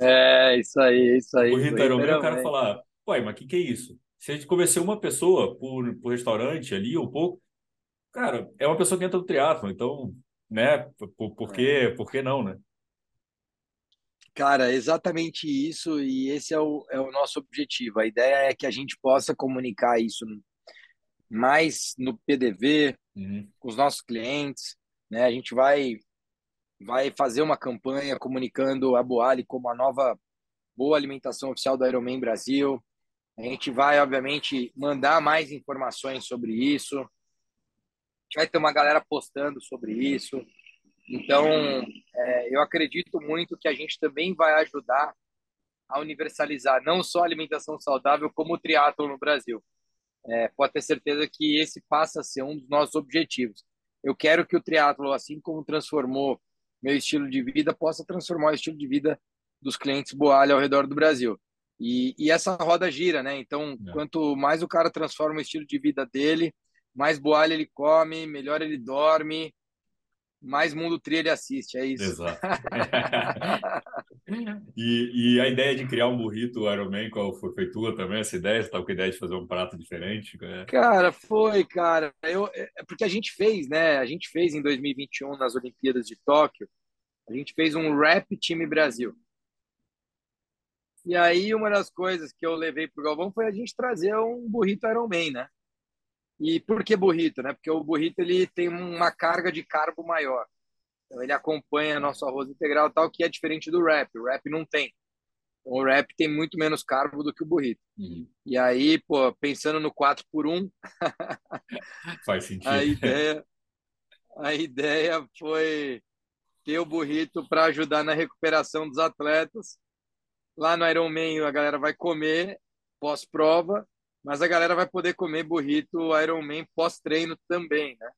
Speaker 2: É, isso aí, isso aí.
Speaker 1: O burrito Ironman, o cara falar, ué, mas o que, que é isso? Se a gente convencer uma pessoa por, por restaurante ali ou pouco, cara, é uma pessoa que entra no triatlo, então, né, por, por, que, é. por que não, né?
Speaker 2: Cara, exatamente isso, e esse é o, é o nosso objetivo. A ideia é que a gente possa comunicar isso mais no PDV, uhum. com os nossos clientes, né? A gente vai vai fazer uma campanha comunicando a Boali como a nova boa alimentação oficial do Ironman Brasil. A gente vai, obviamente, mandar mais informações sobre isso. Vai ter uma galera postando sobre isso. Então, é, eu acredito muito que a gente também vai ajudar a universalizar não só a alimentação saudável, como o triatlo no Brasil. É, pode ter certeza que esse passa a ser um dos nossos objetivos. Eu quero que o triatlo, assim como transformou meu estilo de vida, possa transformar o estilo de vida dos clientes Boalha ao redor do Brasil. E, e essa roda gira, né? Então, é. quanto mais o cara transforma o estilo de vida dele, mais boalha ele come, melhor ele dorme, mais mundo tri ele assiste, é isso.
Speaker 1: Exato. e, e, a ideia de criar um burrito Ironman, qual foi, foi tua também? Essa ideia? Você estava com a ideia de fazer um prato diferente?
Speaker 2: Né? Cara, foi, cara. Eu, é, é porque a gente fez, né? A gente fez em 2021 nas Olimpíadas de Tóquio, a gente fez um rap time Brasil. E aí, uma das coisas que eu levei para o Galvão foi a gente trazer um burrito Ironman, né? E por que burrito, né? Porque o burrito ele tem uma carga de carbo maior. Então, ele acompanha nosso arroz integral tal, que é diferente do wrap. O wrap não tem. Então, o wrap tem muito menos carbo do que o burrito. Uhum. E aí, pô, pensando no 4 por 1
Speaker 1: Faz sentido.
Speaker 2: A ideia, a ideia foi ter o burrito para ajudar na recuperação dos atletas Lá no Ironman a galera vai comer pós-prova mas a galera vai poder comer burrito Ironman pós-treino também, né?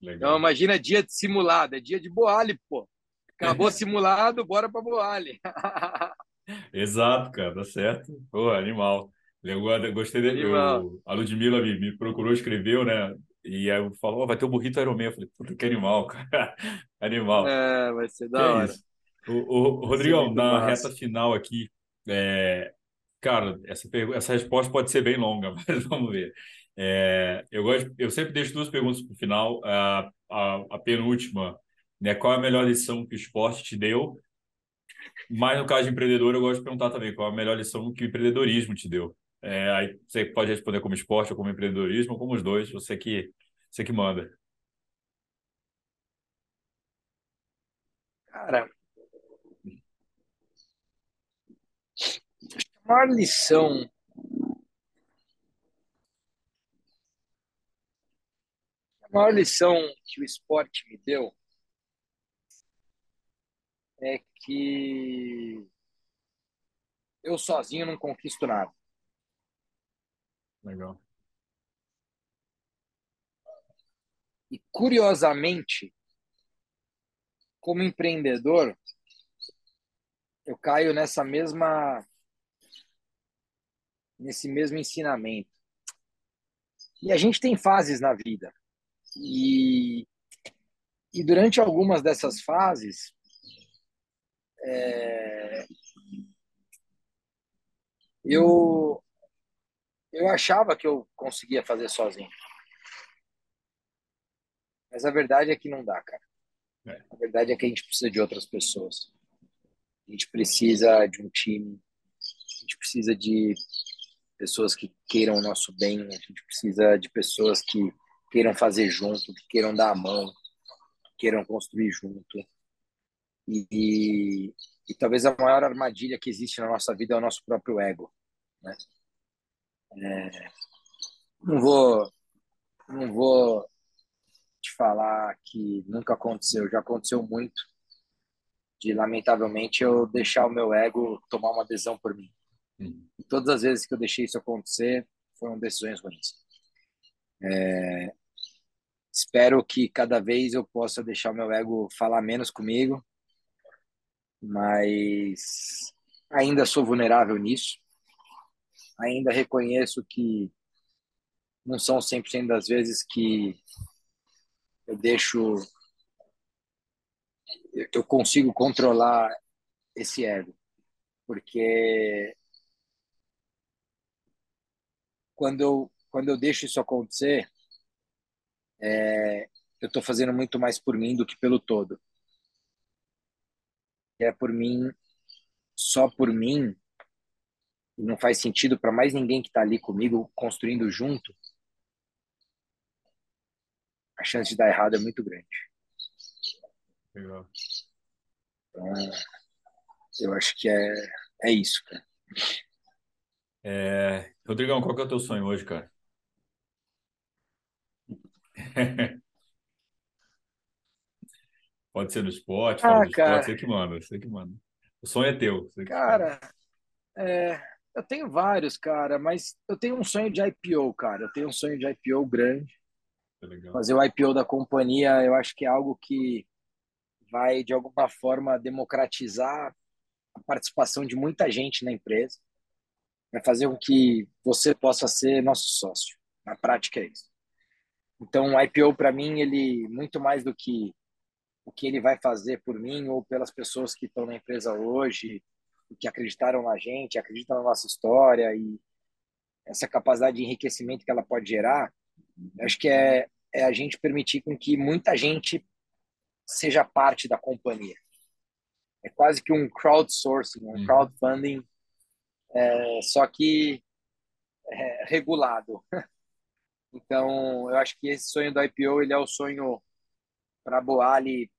Speaker 2: Legal. Então imagina dia de simulado, é dia de Boali, pô. Acabou simulado, bora para Boali.
Speaker 1: Exato, cara, tá certo. Pô, animal. Eu gostei dele. Eu, a Ludmilla me, me procurou, escreveu, né? E aí falou, oh, vai ter o burrito Ironman. Eu falei, puta, que animal, cara. animal.
Speaker 2: É, vai ser da que hora. É
Speaker 1: o, o, Rodrigão, na massa. reta final aqui, é, cara, essa, essa resposta pode ser bem longa, mas vamos ver. É, eu, gosto, eu sempre deixo duas perguntas para o final. A, a, a, penúltima, né, qual é a melhor lição que o esporte te deu? Mas no caso de empreendedor, eu gosto de perguntar também qual é a melhor lição que o empreendedorismo te deu. É, aí você pode responder como esporte ou como empreendedorismo, ou como os dois, você que, você que manda.
Speaker 2: Cara, a maior lição a maior lição que o esporte me deu é que eu sozinho não conquisto nada.
Speaker 1: Legal.
Speaker 2: E curiosamente, como empreendedor, eu caio nessa mesma nesse mesmo ensinamento. E a gente tem fases na vida. E, e durante algumas dessas fases, é, eu, eu achava que eu conseguia fazer sozinho. Mas a verdade é que não dá, cara. É. A verdade é que a gente precisa de outras pessoas. A gente precisa de um time. A gente precisa de pessoas que queiram o nosso bem. A gente precisa de pessoas que queiram fazer junto, que queiram dar a mão, que queiram construir junto. E, e, e, talvez a maior armadilha que existe na nossa vida é o nosso próprio ego. Né? É, não vou, não vou te falar que nunca aconteceu, já aconteceu muito. De lamentavelmente eu deixar o meu ego tomar uma decisão por mim. Todas as vezes que eu deixei isso acontecer foram decisões ruins. É, espero que cada vez eu possa deixar o meu ego falar menos comigo, mas ainda sou vulnerável nisso. Ainda reconheço que não são 100% das vezes que eu deixo eu consigo controlar esse ego, porque quando eu quando eu deixo isso acontecer, é, eu estou fazendo muito mais por mim do que pelo todo. É por mim, só por mim, e não faz sentido para mais ninguém que está ali comigo construindo junto. A chance de dar errado é muito grande.
Speaker 1: Legal.
Speaker 2: Então, eu acho que é, é isso, cara.
Speaker 1: É... Rodrigão, qual que é o teu sonho hoje, cara? Pode ser no esporte, ah, do cara, esporte, você que manda, você que manda. O sonho é teu.
Speaker 2: cara, é, eu tenho vários, cara, mas eu tenho um sonho de IPO, cara. Eu tenho um sonho de IPO grande. Fazer o IPO da companhia, eu acho que é algo que vai, de alguma forma, democratizar a participação de muita gente na empresa. Vai fazer com que você possa ser nosso sócio. Na prática, é isso. Então, o IPO para mim, ele muito mais do que o que ele vai fazer por mim ou pelas pessoas que estão na empresa hoje, que acreditaram na gente, acreditam na nossa história e essa capacidade de enriquecimento que ela pode gerar, acho que é, é a gente permitir com que muita gente seja parte da companhia. É quase que um crowdsourcing, um uhum. crowdfunding, é, só que é, regulado. Então, eu acho que esse sonho do IPO ele é o sonho para Boali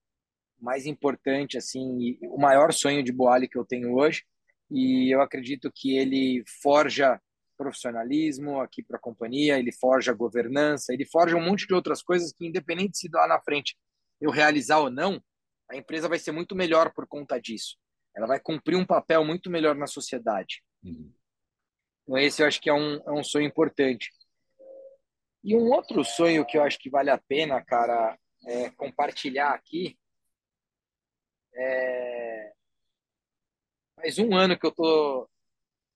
Speaker 2: mais importante, assim, o maior sonho de Boali que eu tenho hoje. E eu acredito que ele forja profissionalismo aqui para a companhia, ele forja governança, ele forja um monte de outras coisas que, independente se lá na frente eu realizar ou não, a empresa vai ser muito melhor por conta disso. Ela vai cumprir um papel muito melhor na sociedade. Uhum. Então, esse eu acho que é um, é um sonho importante. E um outro sonho que eu acho que vale a pena, cara, é compartilhar aqui. É... Faz um ano que eu tô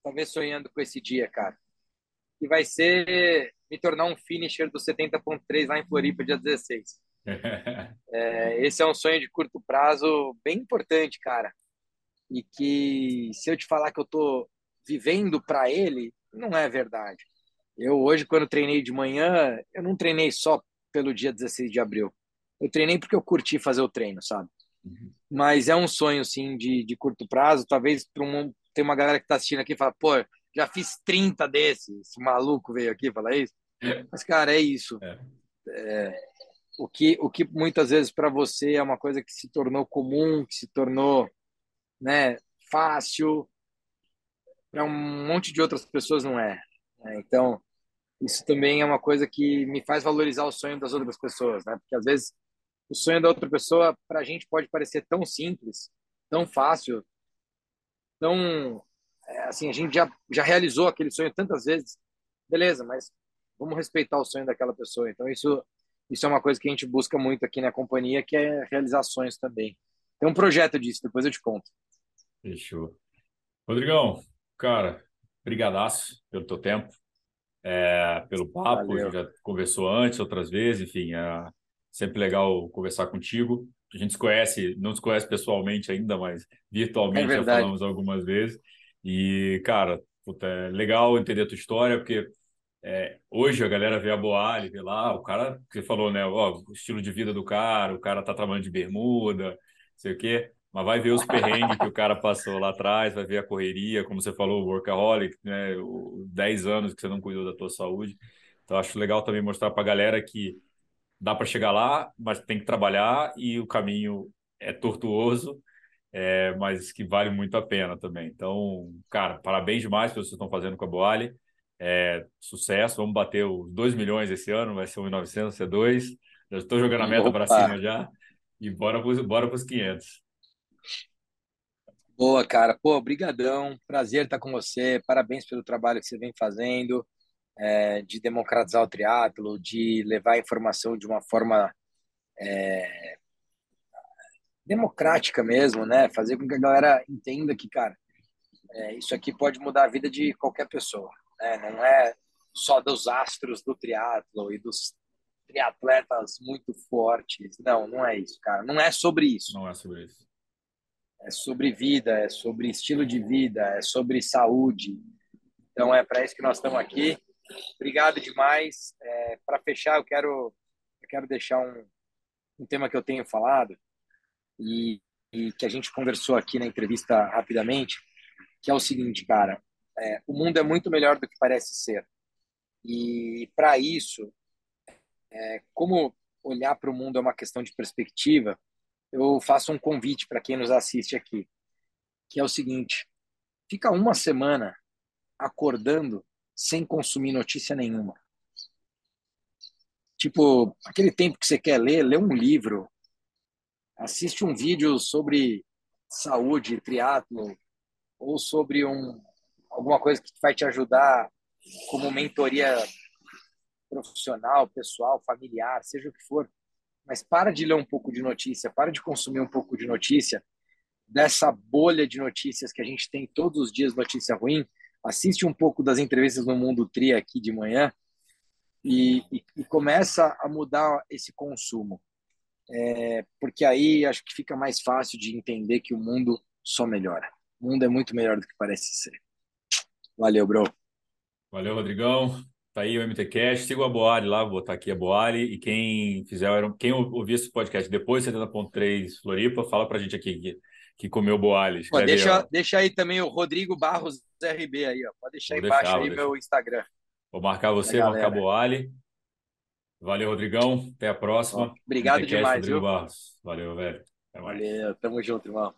Speaker 2: talvez sonhando com esse dia, cara. Que vai ser me tornar um finisher do 70.3 lá em Floripa, dia 16. é, esse é um sonho de curto prazo bem importante, cara. E que se eu te falar que eu tô vivendo para ele, não é verdade. Eu hoje, quando treinei de manhã, eu não treinei só pelo dia 16 de abril. Eu treinei porque eu curti fazer o treino, sabe? Uhum. Mas é um sonho, sim, de, de curto prazo. Talvez para um, tem uma galera que está assistindo aqui e fala, pô, já fiz 30 desses. Esse maluco veio aqui falar isso. É. Mas, cara, é isso. É. É, o, que, o que muitas vezes para você é uma coisa que se tornou comum, que se tornou né, fácil, para um monte de outras pessoas não é. Né? Então, isso também é uma coisa que me faz valorizar o sonho das outras pessoas, né? Porque às vezes o sonho da outra pessoa para a gente pode parecer tão simples, tão fácil, tão é, assim a gente já já realizou aquele sonho tantas vezes, beleza? Mas vamos respeitar o sonho daquela pessoa. Então isso isso é uma coisa que a gente busca muito aqui na companhia, que é realizar sonhos também. Tem um projeto disso, depois eu te conto.
Speaker 1: Fechou. Rodrigão, Cara, brigadaço pelo teu tempo, é, pelo papo, Valeu. a gente já conversou antes, outras vezes, enfim, é sempre legal conversar contigo. A gente se conhece, não se conhece pessoalmente ainda, mas virtualmente é já falamos algumas vezes. E, cara, puta, é legal entender a tua história, porque é, hoje a galera vê a Boali, vê lá, o cara que você falou, né? Ó, o estilo de vida do cara, o cara tá trabalhando de bermuda, sei o quê mas vai ver os perrengues que o cara passou lá atrás, vai ver a correria, como você falou, o workaholic, né? O 10 anos que você não cuidou da tua saúde. Então acho legal também mostrar para a galera que dá para chegar lá, mas tem que trabalhar e o caminho é tortuoso, é, mas que vale muito a pena também. Então, cara, parabéns demais pelo que vocês estão fazendo com a Boali. É, sucesso, vamos bater os 2 milhões esse ano, vai ser 1.900, ser 2. Já estou jogando a meta para cima já. E bora para os 500.
Speaker 2: Boa, cara. Pô, brigadão. Prazer estar com você. Parabéns pelo trabalho que você vem fazendo é, de democratizar o triatlo, de levar a informação de uma forma é, democrática mesmo, né? Fazer com que a galera entenda que, cara, é, isso aqui pode mudar a vida de qualquer pessoa. Né? Não é só dos astros do triatlo e dos triatletas muito fortes. Não, não é isso, cara. Não é sobre isso.
Speaker 1: Não é sobre isso
Speaker 2: é sobre vida, é sobre estilo de vida, é sobre saúde. Então é para isso que nós estamos aqui. Obrigado demais. É, para fechar, eu quero eu quero deixar um, um tema que eu tenho falado e, e, que a gente conversou aqui na entrevista rapidamente, que é o seguinte, cara. É, o mundo é muito melhor do que parece ser. E para isso, é, como olhar para o mundo é uma questão de perspectiva, eu faço um convite para quem nos assiste aqui, que é o seguinte: fica uma semana acordando sem consumir notícia nenhuma. Tipo, aquele tempo que você quer ler, lê um livro, assiste um vídeo sobre saúde, triatlo, ou sobre um, alguma coisa que vai te ajudar como mentoria profissional, pessoal, familiar, seja o que for mas para de ler um pouco de notícia, para de consumir um pouco de notícia, dessa bolha de notícias que a gente tem todos os dias notícia ruim, assiste um pouco das entrevistas no Mundo Tri aqui de manhã e, e, e começa a mudar esse consumo. É, porque aí acho que fica mais fácil de entender que o mundo só melhora. O mundo é muito melhor do que parece ser. Valeu, bro.
Speaker 1: Valeu, Rodrigão. Tá aí o MT Cash, siga a Boali lá, vou botar aqui a Boali. E quem fizer, quem ouvir esse podcast depois de 70.3 Floripa, fala pra gente aqui que, que comeu Boali.
Speaker 2: Pô, deixa, aí, deixa aí também o Rodrigo Barros RB aí, ó. Pode deixar vou embaixo deixar, aí meu Instagram.
Speaker 1: Vou marcar você, marcar Boali. Valeu, Rodrigão. Até a próxima.
Speaker 2: Obrigado demais,
Speaker 1: Rodrigo viu? Barros. Valeu, velho.
Speaker 2: Valeu, tamo junto, irmão.